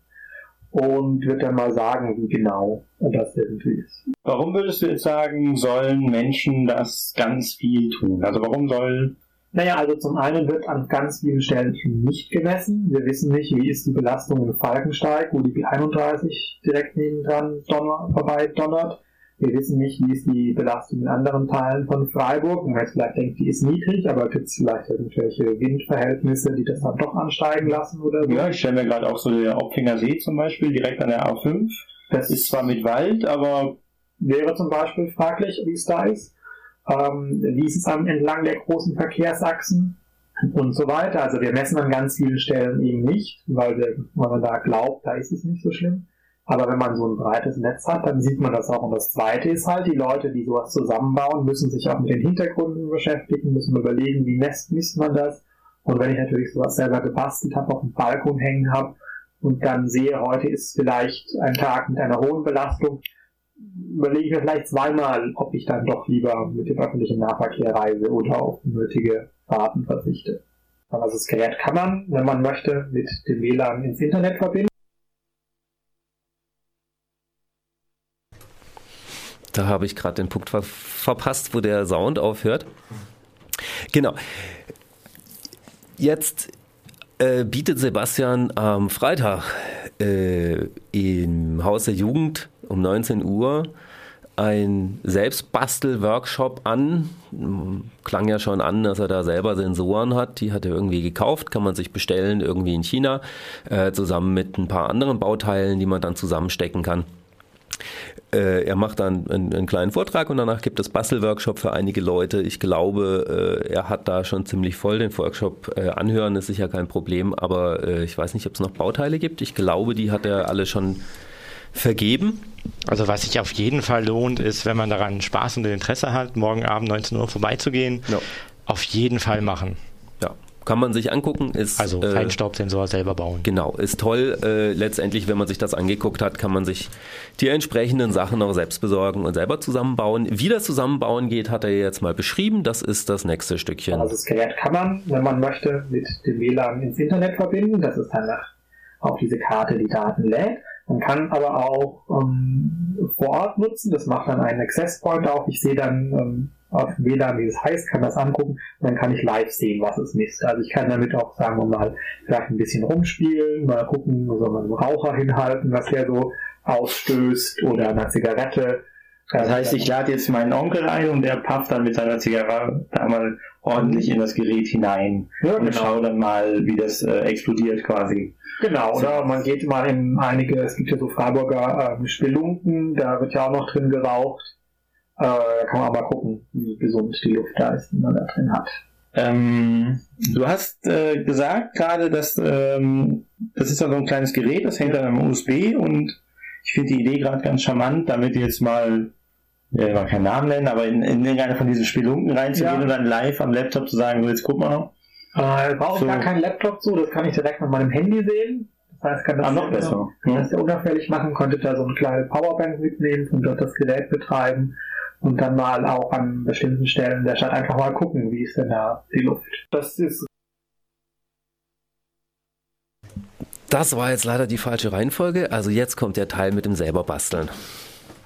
S6: und wird dann mal sagen, wie genau das irgendwie ist.
S3: Warum würdest du jetzt sagen, sollen Menschen das ganz viel tun? Also warum soll
S6: naja, also zum einen wird an ganz vielen Stellen nicht gemessen. Wir wissen nicht, wie ist die Belastung in Falkensteig, wo die B31 direkt neben dran donner, vorbei donnert. Wir wissen nicht, wie ist die Belastung in anderen Teilen von Freiburg. Man jetzt vielleicht denkt, die ist niedrig, aber gibt es vielleicht irgendwelche Windverhältnisse, die das dann doch ansteigen lassen oder so?
S3: Ja, ich stelle mir gerade auch so der Opfinger See zum Beispiel direkt an der A5. Das ist zwar mit Wald, aber
S6: wäre zum Beispiel fraglich, wie es da ist ähm, wie ist es entlang der großen Verkehrsachsen und so weiter. Also wir messen an ganz vielen Stellen eben nicht, weil, wir, weil man da glaubt, da ist es nicht so schlimm. Aber wenn man so ein breites Netz hat, dann sieht man das auch. Und das Zweite ist halt, die Leute, die sowas zusammenbauen, müssen sich auch mit den Hintergründen beschäftigen, müssen überlegen, wie misst, man das. Und wenn ich natürlich sowas selber gebastelt habe, auf dem Balkon hängen habe und dann sehe, heute ist vielleicht ein Tag mit einer hohen Belastung, überlege ich mir vielleicht zweimal, ob ich dann doch lieber mit dem öffentlichen Nahverkehr reise oder auf nötige Fahrten verzichte. Also das Gerät kann man, wenn man möchte, mit dem WLAN ins Internet verbinden.
S4: Da habe ich gerade den Punkt ver verpasst, wo der Sound aufhört. Genau. Jetzt äh, bietet Sebastian am Freitag äh, im Haus der Jugend um 19 Uhr ein Selbstbastel-Workshop an. Klang ja schon an, dass er da selber Sensoren hat. Die hat er irgendwie gekauft, kann man sich bestellen, irgendwie in China, äh, zusammen mit ein paar anderen Bauteilen, die man dann zusammenstecken kann. Äh, er macht dann einen, einen, kleinen Vortrag und danach gibt es Bastelworkshop für einige Leute. Ich glaube, äh, er hat da schon ziemlich voll den Workshop äh, anhören, ist sicher kein Problem, aber ich weiß nicht, ob es noch Bauteile gibt. Ich glaube, die hat er alle schon vergeben.
S3: Also was sich auf jeden Fall lohnt, ist, wenn man daran Spaß und Interesse hat, morgen Abend 19 Uhr vorbeizugehen, ja. auf jeden Fall machen.
S4: Kann man sich angucken. Ist,
S3: also äh, Feinstaubsensor äh, selber bauen.
S4: Genau, ist toll. Äh, letztendlich, wenn man sich das angeguckt hat, kann man sich die entsprechenden Sachen auch selbst besorgen und selber zusammenbauen. Wie das Zusammenbauen geht, hat er jetzt mal beschrieben. Das ist das nächste Stückchen.
S6: Also das Gerät kann man, wenn man möchte, mit dem WLAN ins Internet verbinden. Das ist dann auf diese Karte die Daten lädt. Man kann aber auch ähm, vor Ort nutzen. Das macht dann einen Access Point auf. Ich sehe dann ähm, auf WLAN, wie das heißt, kann das angucken und dann kann ich live sehen, was es misst. Also ich kann damit auch, sagen wir mal, vielleicht ein bisschen rumspielen, mal gucken, soll man einen Raucher hinhalten, was der so ausstößt oder eine Zigarette.
S3: Das heißt, ich lade jetzt meinen Onkel ein und der pafft dann mit seiner Zigarette einmal ordentlich in das Gerät hinein ja, und genau. schaut dann mal, wie das äh, explodiert quasi.
S6: Genau, oder man geht mal in einige, es gibt ja so Freiburger äh, Spelunken, da wird ja auch noch drin geraucht. Äh, da kann man mal gucken, wie gesund die Luft da ist, die man da drin hat.
S3: Ähm, du hast äh, gesagt gerade, dass ähm, das ist ja so ein kleines Gerät, das hängt dann am USB und ich finde die Idee gerade ganz charmant, damit jetzt mal ich will mal keinen Namen nennen, aber in, in irgendeine von diesen Spelunken reinzugehen ja. und dann live am Laptop zu sagen, so jetzt guck mal,
S6: äh, brauche so. gar keinen Laptop zu, das kann ich direkt mit meinem Handy sehen. Das heißt, kann das,
S3: ah, noch besser.
S6: Kann das ja unauffällig machen, konnte da so eine kleine Powerbank mitnehmen und dort das Gerät betreiben und dann mal auch an bestimmten Stellen der Stadt einfach mal gucken, wie ist denn da die Luft. Das ist
S4: das war jetzt leider die falsche Reihenfolge. Also jetzt kommt der Teil mit dem selber basteln.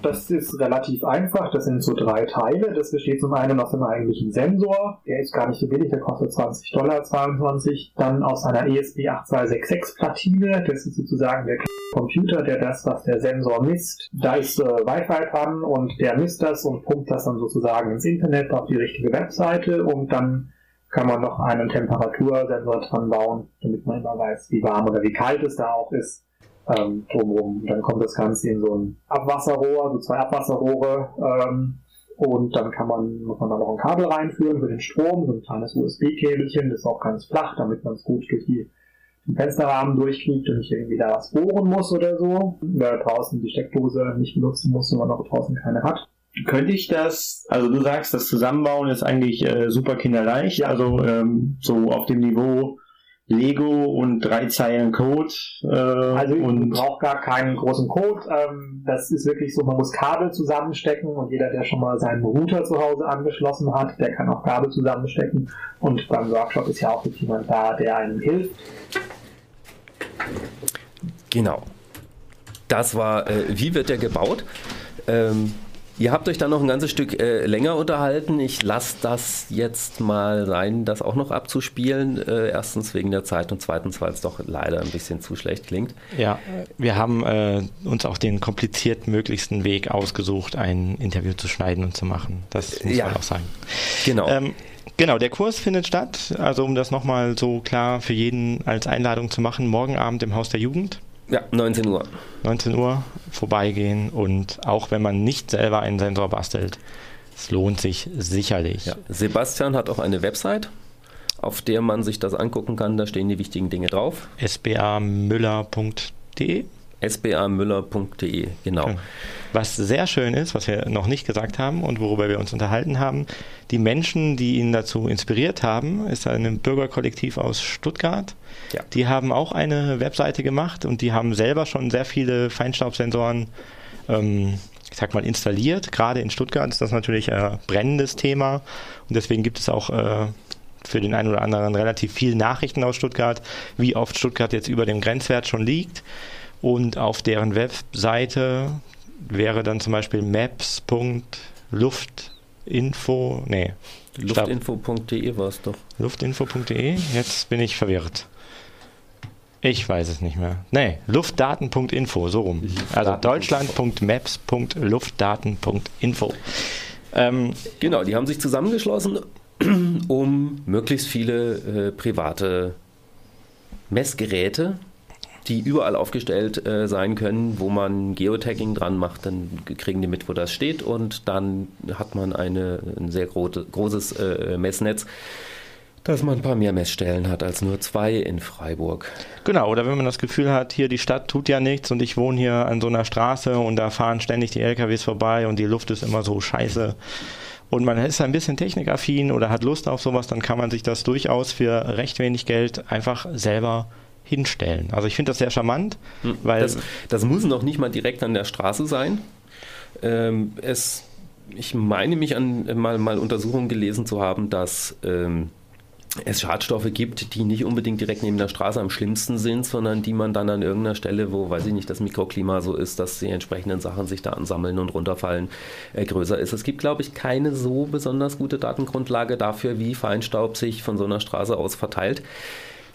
S6: Das ist relativ einfach. Das sind so drei Teile. Das besteht zum einen aus einem eigentlichen Sensor. Der ist gar nicht so billig. Der kostet 20 Dollar, 22. Dann aus einer ESP8266 Platine. Das ist sozusagen der Computer, der das, was der Sensor misst. Da ist äh, Wi-Fi dran und der misst das und pumpt das dann sozusagen ins Internet auf die richtige Webseite und dann kann man noch einen Temperatursensor dran bauen, damit man immer weiß, wie warm oder wie kalt es da auch ist ähm, drumherum. Dann kommt das Ganze in so ein Abwasserrohr, so zwei Abwasserrohre, ähm, und dann kann man, muss man da noch ein Kabel reinführen für den Strom, so ein kleines USB-Käbelchen, das ist auch ganz flach, damit man es gut durch die, den Fensterrahmen durchkriegt und nicht irgendwie da was bohren muss oder so. Wer draußen die Steckdose nicht benutzen muss, wenn man noch draußen keine hat.
S3: Könnte ich das, also du sagst, das Zusammenbauen ist eigentlich äh, super kinderleicht, ja. also ähm, so auf dem Niveau Lego und drei Zeilen Code.
S6: Äh, also und braucht gar keinen großen Code. Ähm, das ist wirklich so, man muss Kabel zusammenstecken und jeder, der schon mal seinen Router zu Hause angeschlossen hat, der kann auch Kabel zusammenstecken. Und beim Workshop ist ja auch jemand da, der einem hilft.
S4: Genau. Das war, äh, wie wird der gebaut? Ähm, Ihr habt euch dann noch ein ganzes Stück äh, länger unterhalten. Ich lasse das jetzt mal sein, das auch noch abzuspielen. Äh, erstens wegen der Zeit und zweitens, weil es doch leider ein bisschen zu schlecht klingt.
S3: Ja, wir haben äh, uns auch den kompliziert möglichsten Weg ausgesucht, ein Interview zu schneiden und zu machen. Das muss ja. man auch sagen.
S4: Genau. Ähm,
S3: Genau, der Kurs findet statt, also um das nochmal so klar für jeden als Einladung zu machen, morgen Abend im Haus der Jugend.
S4: Ja, 19 Uhr.
S3: 19 Uhr vorbeigehen und auch wenn man nicht selber einen Sensor bastelt, es lohnt sich sicherlich. Ja.
S4: Sebastian hat auch eine Website, auf der man sich das angucken kann. Da stehen die wichtigen Dinge drauf.
S3: sbamüller.de
S4: sbamüller.de, genau.
S3: Was sehr schön ist, was wir noch nicht gesagt haben und worüber wir uns unterhalten haben, die Menschen, die ihn dazu inspiriert haben, ist ein Bürgerkollektiv aus Stuttgart. Ja. Die haben auch eine Webseite gemacht und die haben selber schon sehr viele Feinstaubsensoren ähm, ich sag mal, installiert. Gerade in Stuttgart ist das natürlich ein brennendes Thema und deswegen gibt es auch äh, für den einen oder anderen relativ viele Nachrichten aus Stuttgart, wie oft Stuttgart jetzt über dem Grenzwert schon liegt. Und auf deren Webseite wäre dann zum Beispiel maps.luftinfo, nee.
S4: Luftinfo.de war es doch.
S3: Luftinfo.de? Jetzt bin ich verwirrt. Ich weiß es nicht mehr. Nee, luftdaten.info, so rum. Also deutschland.maps.luftdaten.info.
S4: Ähm, genau, die haben sich zusammengeschlossen, um möglichst viele äh, private Messgeräte die überall aufgestellt äh, sein können, wo man Geotagging dran macht, dann kriegen die mit, wo das steht und dann hat man eine, ein sehr große, großes äh, Messnetz, dass man ein paar mehr Messstellen hat als nur zwei in Freiburg.
S3: Genau, oder wenn man das Gefühl hat, hier die Stadt tut ja nichts und ich wohne hier an so einer Straße und da fahren ständig die LKWs vorbei und die Luft ist immer so scheiße und man ist ein bisschen technikaffin oder hat Lust auf sowas, dann kann man sich das durchaus für recht wenig Geld einfach selber hinstellen. Also ich finde das sehr charmant,
S4: hm, weil das, das, muss noch nicht mal direkt an der Straße sein. Ähm, es, ich meine mich an mal, mal Untersuchungen gelesen zu haben, dass ähm, es Schadstoffe gibt, die nicht unbedingt direkt neben der Straße am schlimmsten sind, sondern die man dann an irgendeiner Stelle, wo, weiß ich nicht, das Mikroklima so ist, dass die entsprechenden Sachen sich da ansammeln und runterfallen, äh, größer ist. Es gibt, glaube ich, keine so besonders gute Datengrundlage dafür, wie Feinstaub sich von so einer Straße aus verteilt.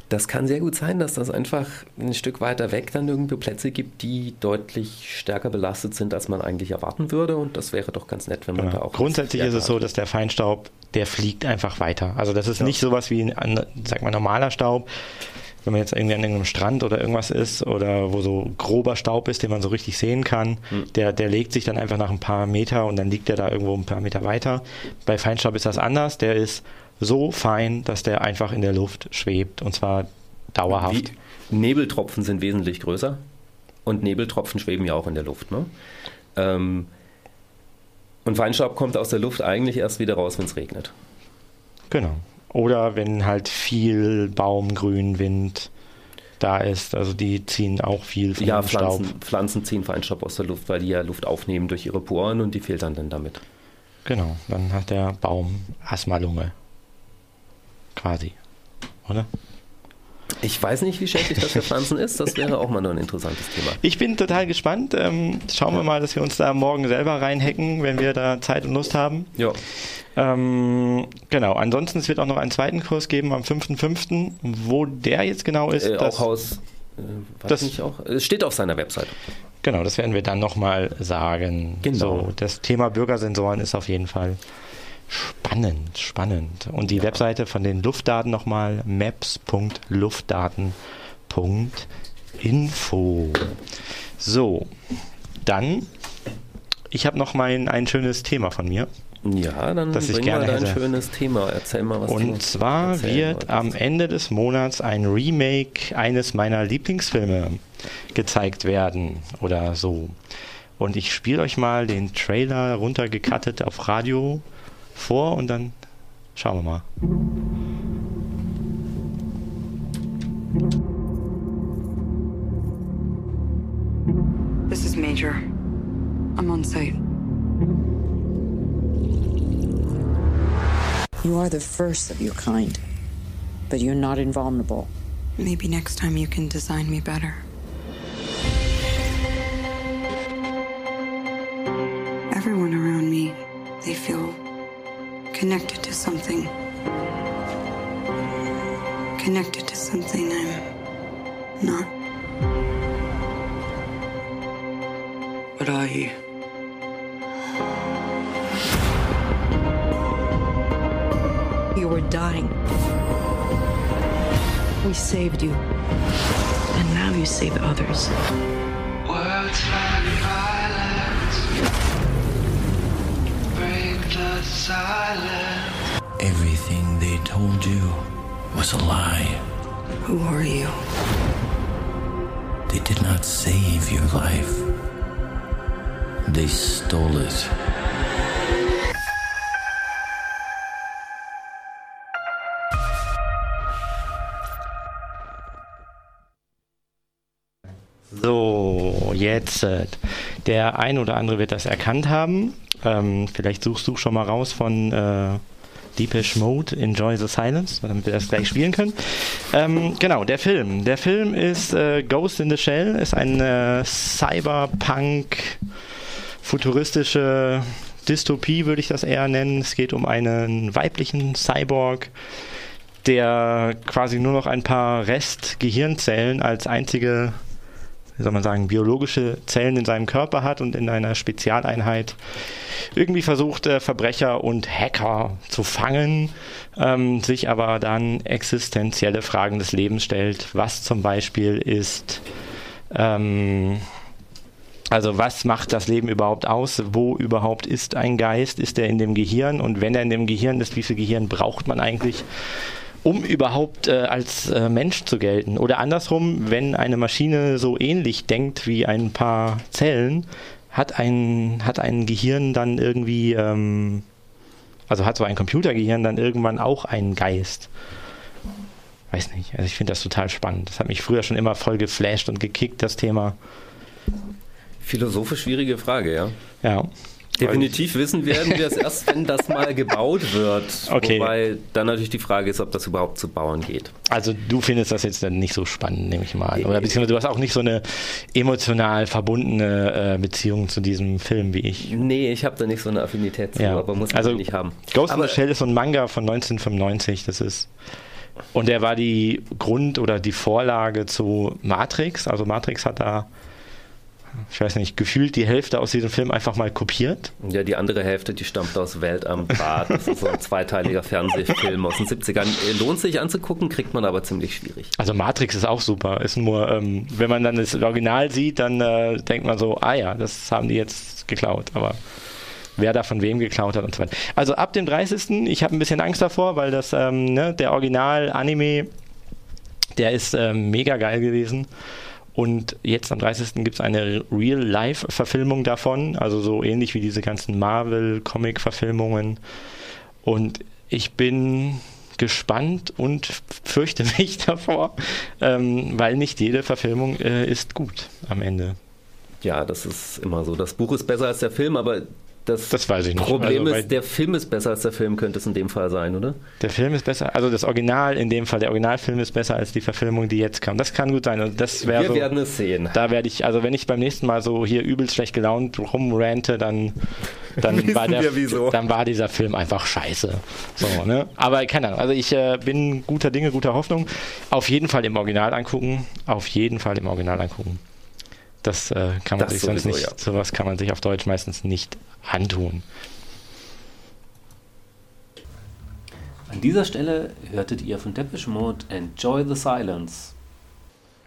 S4: Das kann sehr gut sein, dass das einfach ein Stück weiter weg dann irgendwie Plätze gibt, die deutlich stärker belastet sind, als man eigentlich erwarten würde. Und das wäre doch ganz nett, wenn man ja. da auch.
S3: Grundsätzlich ist es so, dass der Feinstaub, der fliegt einfach weiter. Also das ist ja. nicht sowas wie ein, sag mal, normaler Staub. Wenn man jetzt irgendwie an irgendeinem Strand oder irgendwas ist oder wo so grober Staub ist, den man so richtig sehen kann, hm. der, der legt sich dann einfach nach ein paar Meter und dann liegt der da irgendwo ein paar Meter weiter. Bei Feinstaub ist das anders. Der ist so fein, dass der einfach in der Luft schwebt und zwar dauerhaft.
S4: Die Nebeltropfen sind wesentlich größer und Nebeltropfen schweben ja auch in der Luft. Ne? Ähm, und Feinstaub kommt aus der Luft eigentlich erst wieder raus, wenn es regnet.
S3: Genau. Oder wenn halt viel Baumgrün, Wind da ist. Also die ziehen auch viel
S4: von ja, Pflanzen, Staub. Pflanzen ziehen Feinstaub aus der Luft, weil die ja Luft aufnehmen durch ihre Poren und die filtern dann damit.
S3: Genau, dann hat der Baum Asthmalunge quasi, oder?
S4: Ich weiß nicht, wie schädlich das für Pflanzen ist. Das wäre auch mal noch ein interessantes Thema.
S3: Ich bin total gespannt. Ähm, schauen wir mal, dass wir uns da morgen selber reinhacken, wenn wir da Zeit und Lust haben.
S4: Ja.
S3: Ähm, genau. Ansonsten, es wird auch noch einen zweiten Kurs geben am 5.5. Wo der jetzt genau ist.
S4: Äh, auch Haus. Äh, das nicht auch? Es steht auf seiner Website.
S3: Genau, das werden wir dann nochmal sagen. Genau. So, das Thema Bürgersensoren ist auf jeden Fall Spannend, spannend. Und die ja. Webseite von den Luftdaten nochmal maps.luftdaten.info. So, dann, ich habe noch mal ein, schönes Thema von mir.
S4: Ja, dann
S3: das ich gerne
S4: ein schönes Thema. Erzähl mal was.
S3: Und zwar wird wolltest. am Ende des Monats ein Remake eines meiner Lieblingsfilme gezeigt werden oder so. Und ich spiele euch mal den Trailer runtergecuttet auf Radio vor und dann schauen wir mal.
S7: This is Major. I'm on site.
S8: You are the first of your kind, but you're not invulnerable.
S7: Maybe next time you can design me better. Everyone around me, they feel connected to something. Connected to something I'm not. What are you?
S8: You were dying. We saved you. And now you save others. Words
S9: silence. Everything they told you was a lie.
S7: Who are you?
S9: They did not save your life. They stole it.
S3: So, jetzt. Der ein oder andere wird das erkannt haben. Ähm, vielleicht suchst du schon mal raus von äh, Deepish Mode, Enjoy the Silence, damit wir das gleich spielen können. Ähm, genau, der Film. Der Film ist äh, Ghost in the Shell, ist eine Cyberpunk, futuristische Dystopie, würde ich das eher nennen. Es geht um einen weiblichen Cyborg, der quasi nur noch ein paar Rest-Gehirnzellen als einzige wie soll man sagen, biologische Zellen in seinem Körper hat und in einer Spezialeinheit irgendwie versucht, äh, Verbrecher und Hacker zu fangen, ähm, sich aber dann existenzielle Fragen des Lebens stellt. Was zum Beispiel ist, ähm, also was macht das Leben überhaupt aus? Wo überhaupt ist ein Geist? Ist er in dem Gehirn? Und wenn er in dem Gehirn ist, wie viel Gehirn braucht man eigentlich? Um überhaupt äh, als äh, Mensch zu gelten. Oder andersrum, wenn eine Maschine so ähnlich denkt wie ein paar Zellen, hat ein, hat ein Gehirn dann irgendwie, ähm, also hat so ein Computergehirn dann irgendwann auch einen Geist. Weiß nicht, also ich finde das total spannend. Das hat mich früher schon immer voll geflasht und gekickt, das Thema.
S4: Philosophisch schwierige Frage, ja.
S3: Ja.
S4: Definitiv wissen werden wir es erst, wenn das mal gebaut wird.
S3: Okay.
S4: Wobei dann natürlich die Frage ist, ob das überhaupt zu bauen geht.
S3: Also du findest das jetzt dann nicht so spannend, nehme ich mal an. Oder beziehungsweise du hast auch nicht so eine emotional verbundene äh, Beziehung zu diesem Film wie ich.
S4: Nee, ich habe da nicht so eine Affinität zu,
S3: Ja.
S4: aber muss man
S3: Also,
S4: nicht haben.
S3: Ghost in
S4: aber,
S3: the Shell ist so ein Manga von 1995, das ist. Und der war die Grund- oder die Vorlage zu Matrix. Also Matrix hat da, ich weiß nicht, gefühlt die Hälfte aus diesem Film einfach mal kopiert.
S4: Ja, die andere Hälfte, die stammt aus Welt am Bad. Das ist so ein zweiteiliger Fernsehfilm aus den 70ern. Äh, Lohnt sich anzugucken, kriegt man aber ziemlich schwierig.
S3: Also Matrix ist auch super. Ist nur, ähm, wenn man dann das Original sieht, dann äh, denkt man so, ah ja, das haben die jetzt geklaut. Aber wer da von wem geklaut hat und so weiter. Also ab dem 30. Ich habe ein bisschen Angst davor, weil das ähm, ne, der Original-Anime, der ist ähm, mega geil gewesen. Und jetzt am 30. gibt es eine Real-Life-Verfilmung davon, also so ähnlich wie diese ganzen Marvel-Comic-Verfilmungen. Und ich bin gespannt und fürchte mich davor, ähm, weil nicht jede Verfilmung äh, ist gut am Ende.
S4: Ja, das ist immer so. Das Buch ist besser als der Film, aber das,
S3: Das weiß ich nicht.
S4: Problem
S3: Also,
S4: ist, der Film ist besser als der Film, könnte es in dem Fall sein, oder?
S3: Der Film ist besser, also das Original in dem Fall, der Originalfilm ist besser als die Verfilmung, die jetzt kam. Das kann gut sein. Also das
S4: Wir
S3: so,
S4: werden es sehen.
S3: da werde ich, also wenn ich beim nächsten Mal so hier übelst schlecht gelaunt rumrante, dann, dann, war, der, dann war dieser Film einfach scheiße. So, ne? Aber keine Ahnung, also ich äh, bin guter Dinge, guter Hoffnung. Auf jeden Fall im Original angucken. Auf jeden Fall im Original angucken. Das äh, kann man
S4: Das
S3: sich sonst
S4: sowieso,
S3: nicht,
S4: ja.
S3: sowas kann man sich auf Deutsch meistens nicht antun.
S2: An dieser Stelle hörtet ihr von Depeche Mode Enjoy the Silence.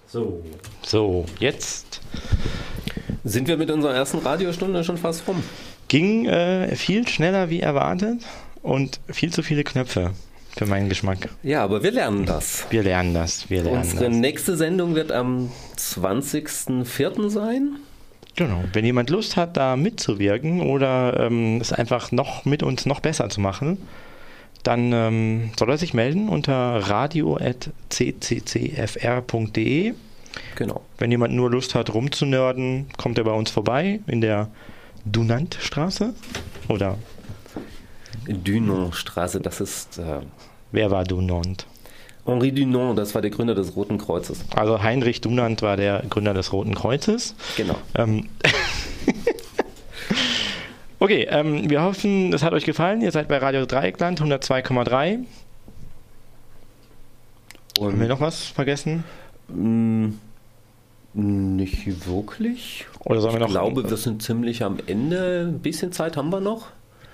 S2: So.
S3: So, jetzt
S4: Sind wir mit unserer ersten Radiostunde schon fast rum?
S3: ging äh, viel schneller wie erwartet und viel zu viele Knöpfe für meinen Geschmack.
S4: Ja, aber wir lernen das.
S3: Wir lernen das, wir lernen
S4: Unsere
S3: das.
S4: nächste Sendung wird am 20.04. sein.
S3: Genau. Wenn jemand Lust hat, da mitzuwirken oder ähm, es einfach noch mit uns noch besser zu machen, dann ähm, soll er sich melden unter radio.cccfr.de.
S4: Genau.
S3: Wenn jemand nur Lust hat, rumzunörden, kommt er bei uns vorbei in der Dunantstraße. Oder
S4: Dunant-Straße, das ist äh,
S3: wer war Dunant?
S4: Henri Dunant, das war der Gründer des Roten Kreuzes.
S3: Also Heinrich Dunant war der Gründer des Roten Kreuzes.
S4: Genau.
S3: Ähm okay, ähm, wir hoffen, es hat euch gefallen. Ihr seid bei Radio Dreieckland 102,3. Haben wir noch was vergessen?
S4: Mm, Nicht wirklich.
S3: Oder sollen wir noch
S4: Ich glaube, wir sind ziemlich am Ende. Ein bisschen Zeit haben wir noch.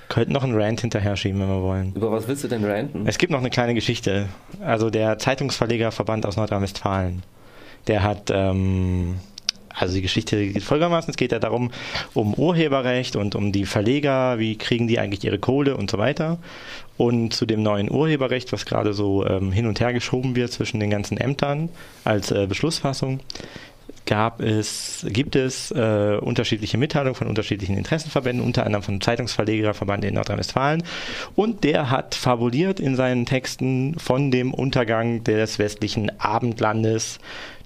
S3: Könnten noch einen Rant hinterher schieben, wenn wir wollen.
S4: Über was willst du denn ranten?
S3: Es gibt noch eine kleine Geschichte. Also der Zeitungsverlegerverband aus Nordrhein-Westfalen, der hat, ähm, also die Geschichte geht folgendermaßen, es geht ja darum, um Urheberrecht und um die Verleger, wie kriegen die eigentlich ihre Kohle und so weiter. Und zu dem neuen Urheberrecht, was gerade so ähm, hin und her geschoben wird zwischen den ganzen Ämtern als äh, Beschlussfassung, gab es, gibt es äh, unterschiedliche Mitteilungen von unterschiedlichen Interessenverbänden, unter anderem vom Zeitungsverlegerverband in Nordrhein-Westfalen. Und der hat fabuliert in seinen Texten von dem Untergang des westlichen Abendlandes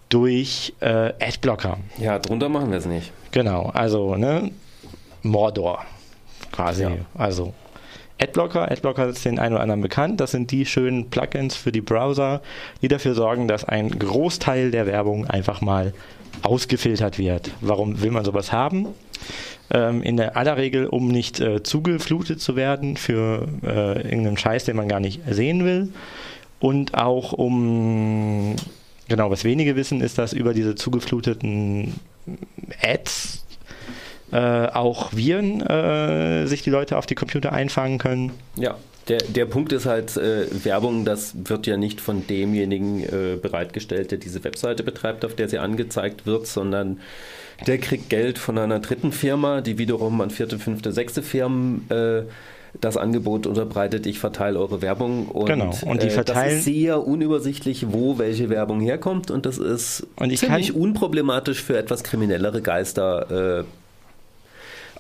S3: durch äh, Adblocker.
S4: Ja, drunter machen wir es nicht.
S3: Genau, also ne, Mordor quasi.
S4: Ja.
S3: Also Adblocker, Adblocker ist den einen oder anderen bekannt. Das sind die schönen Plugins für die Browser, die dafür sorgen, dass ein Großteil der Werbung einfach mal ausgefiltert wird. Warum will man sowas haben? Ähm, in der aller Regel, um nicht äh, zugeflutet zu werden für äh, irgendeinen Scheiß, den man gar nicht sehen will. Und auch um Genau, was wenige wissen, ist, dass über diese zugefluteten Ads äh, auch Viren äh, sich die Leute auf die Computer einfangen können.
S4: Ja, der, der Punkt ist halt, äh, Werbung, das wird ja nicht von demjenigen äh, bereitgestellt, der diese Webseite betreibt, auf der sie angezeigt wird, sondern der kriegt Geld von einer dritten Firma, die wiederum an vierte, fünfte, sechste Firmen äh, das Angebot unterbreitet, ich verteile eure Werbung und,
S3: genau. und die verteilen,
S4: das ist sehr unübersichtlich, wo welche Werbung herkommt und das ist und ziemlich kann, unproblematisch für etwas kriminellere Geister äh,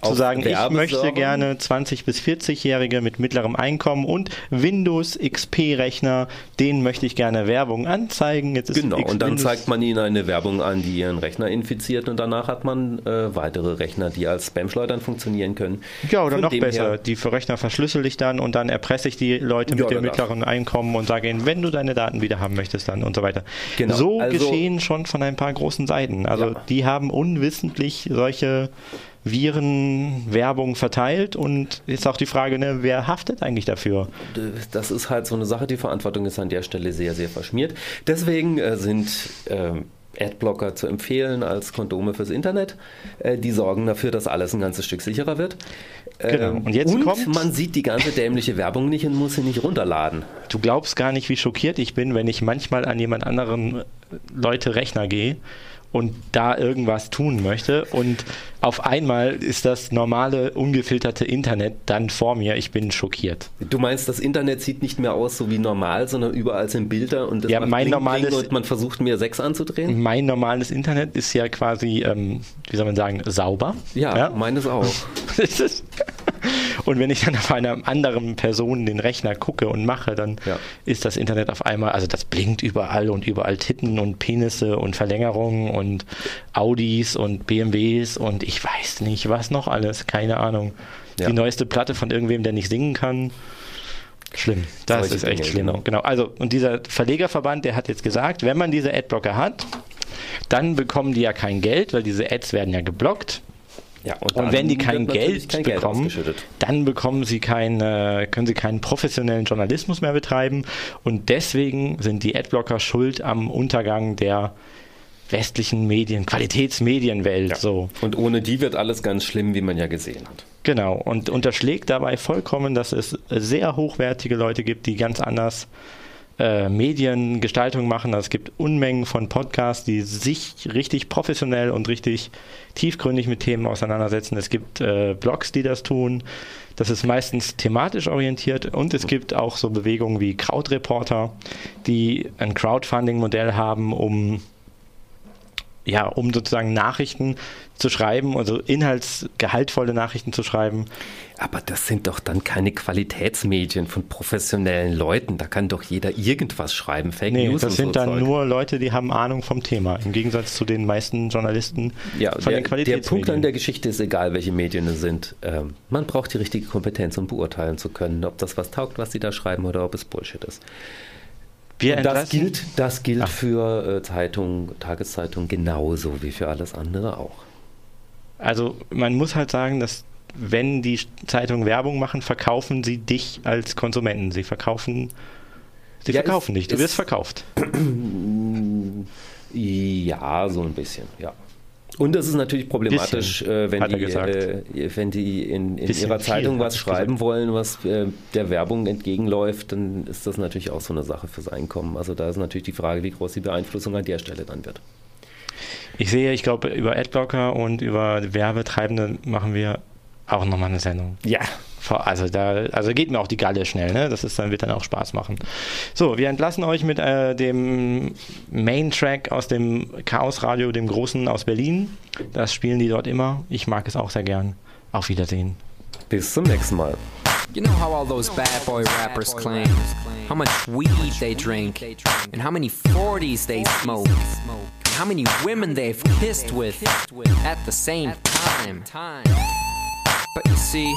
S3: zu sagen, ich möchte gerne 20 bis 40-Jährige mit mittlerem Einkommen und Windows XP-Rechner, denen möchte ich gerne Werbung anzeigen.
S4: Jetzt genau, und dann Windows zeigt man ihnen eine Werbung an, die ihren Rechner infiziert und danach hat man äh, weitere Rechner, die als Spam-Schleudern funktionieren können.
S3: Ja, oder Von noch besser, die für Rechner verschlüssel ich dann und dann erpresse ich die Leute mit ja, dem mittleren Einkommen und sage ihnen, wenn du deine Daten wieder haben möchtest, dann und so weiter. Genau, so also, geschehen schon von ein paar großen Seiten. Also ja. die haben unwissentlich solche Virenwerbung verteilt und ist auch die Frage, ne, wer haftet eigentlich dafür?
S4: Das ist halt so eine Sache, die Verantwortung ist an der Stelle sehr, sehr verschmiert. Deswegen äh, sind äh, Adblocker zu empfehlen als Kondome fürs Internet. Äh, die sorgen dafür, dass alles ein ganzes Stück sicherer wird.
S3: Genau. Ähm, und jetzt
S4: und
S3: kommt
S4: man sieht die ganze dämliche Werbung nicht und muss sie nicht runterladen.
S3: Du glaubst gar nicht, wie schockiert ich bin, wenn ich manchmal an jemand anderen Leute Rechner gehe und da irgendwas tun möchte. Und auf einmal ist das normale, ungefilterte Internet dann vor mir. Ich bin schockiert.
S4: Du meinst, das Internet sieht nicht mehr aus so wie normal, sondern überall sind Bilder und das
S3: ja, mein
S4: Bling,
S3: normales,
S4: Bling und man versucht mehr Sex anzudrehen?
S3: Mein normales Internet ist ja quasi, ähm, wie soll man sagen, sauber.
S4: Ja, ja? meines auch.
S3: Und wenn ich dann auf einer anderen Person den Rechner gucke und mache, dann ja. ist das Internet auf einmal, also das blinkt überall und überall Titten und Penisse und Verlängerungen und Audis und BMWs und ich weiß nicht, was noch alles, keine Ahnung. Ja. Die neueste Platte von irgendwem, der nicht singen kann. Schlimm. Das Solche ist echt Dinge, schlimm. Genau. genau. Also, und dieser Verlegerverband, der hat jetzt gesagt, wenn man diese Adblocker hat, dann bekommen die ja kein Geld, weil diese Ads werden ja geblockt. Ja, und, und wenn die kein Geld kein bekommen, Geld dann bekommen sie keine, können sie keinen professionellen Journalismus mehr betreiben. Und deswegen sind die Adblocker schuld am Untergang der westlichen Medien, Qualitätsmedienwelt. Ja. So.
S4: Und ohne die wird alles ganz schlimm, wie man ja gesehen hat.
S3: Genau, und unterschlägt dabei vollkommen, dass es sehr hochwertige Leute gibt, die ganz anders äh, Mediengestaltung machen. Also es gibt Unmengen von Podcasts, die sich richtig professionell und richtig tiefgründig mit Themen auseinandersetzen. Es gibt äh, Blogs, die das tun. Das ist meistens thematisch orientiert und es gibt auch so Bewegungen wie Crowdreporter, die ein Crowdfunding-Modell haben, um ja, um sozusagen Nachrichten zu schreiben, also inhaltsgehaltvolle Nachrichten zu schreiben.
S4: Aber das sind doch dann keine Qualitätsmedien von professionellen Leuten. Da kann doch jeder irgendwas schreiben.
S3: Fake nee, News. Das sind so dann Zeug. nur Leute, die haben Ahnung vom Thema. Im Gegensatz zu den meisten Journalisten
S4: ja, von der, den Qualitätsmedien. Der Punkt an der Geschichte ist egal, welche Medien es sind. Ähm, man braucht die richtige Kompetenz, um beurteilen zu können, ob das was taugt, was sie da schreiben, oder ob es Bullshit ist. Das gilt, das gilt für äh, Zeitungen, Tageszeitungen genauso wie für alles andere auch.
S3: Also man muss halt sagen, dass wenn die Zeitungen Werbung machen, verkaufen sie dich als Konsumenten. Sie verkaufen, sie ja, verkaufen dich. Du wirst verkauft.
S4: Ja, so ein bisschen, ja. Und das ist natürlich problematisch, äh, wenn, die, äh, wenn die in, in ihrer Zeitung was schreiben gesagt. wollen, was äh, der Werbung entgegenläuft, dann ist das natürlich auch so eine Sache fürs Einkommen. Also da ist natürlich die Frage, wie groß die Beeinflussung an der Stelle dann wird.
S3: Ich sehe, ich glaube, über Adblocker und über Werbetreibende machen wir auch nochmal eine Sendung.
S4: Ja.
S3: Also da, also geht mir auch die Galle schnell, ne? Das ist dann, wird dann auch Spaß machen. So, wir entlassen euch mit äh, dem Main-Track aus dem Chaos Radio, dem Großen aus Berlin. Das spielen die dort immer. Ich mag es auch sehr gern. Auf Wiedersehen.
S4: Bis zum nächsten Mal. You know how all those bad boy rappers claim how much weed they drink and how many 40s they smoke and how many women they've kissed with at the same time. But you see,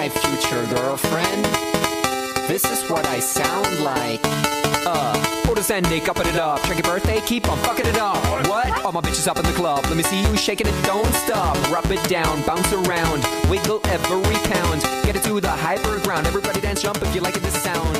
S10: My future girlfriend. This is what I sound like. Uh, orders ending, upping it up. Check your birthday, keep on fucking it up. What? All my bitches up in the club. Let me see you shaking it, don't stop. Rub it down, bounce around, wiggle every pound. Get it to the hyper ground. Everybody dance, jump if you like it, this sound.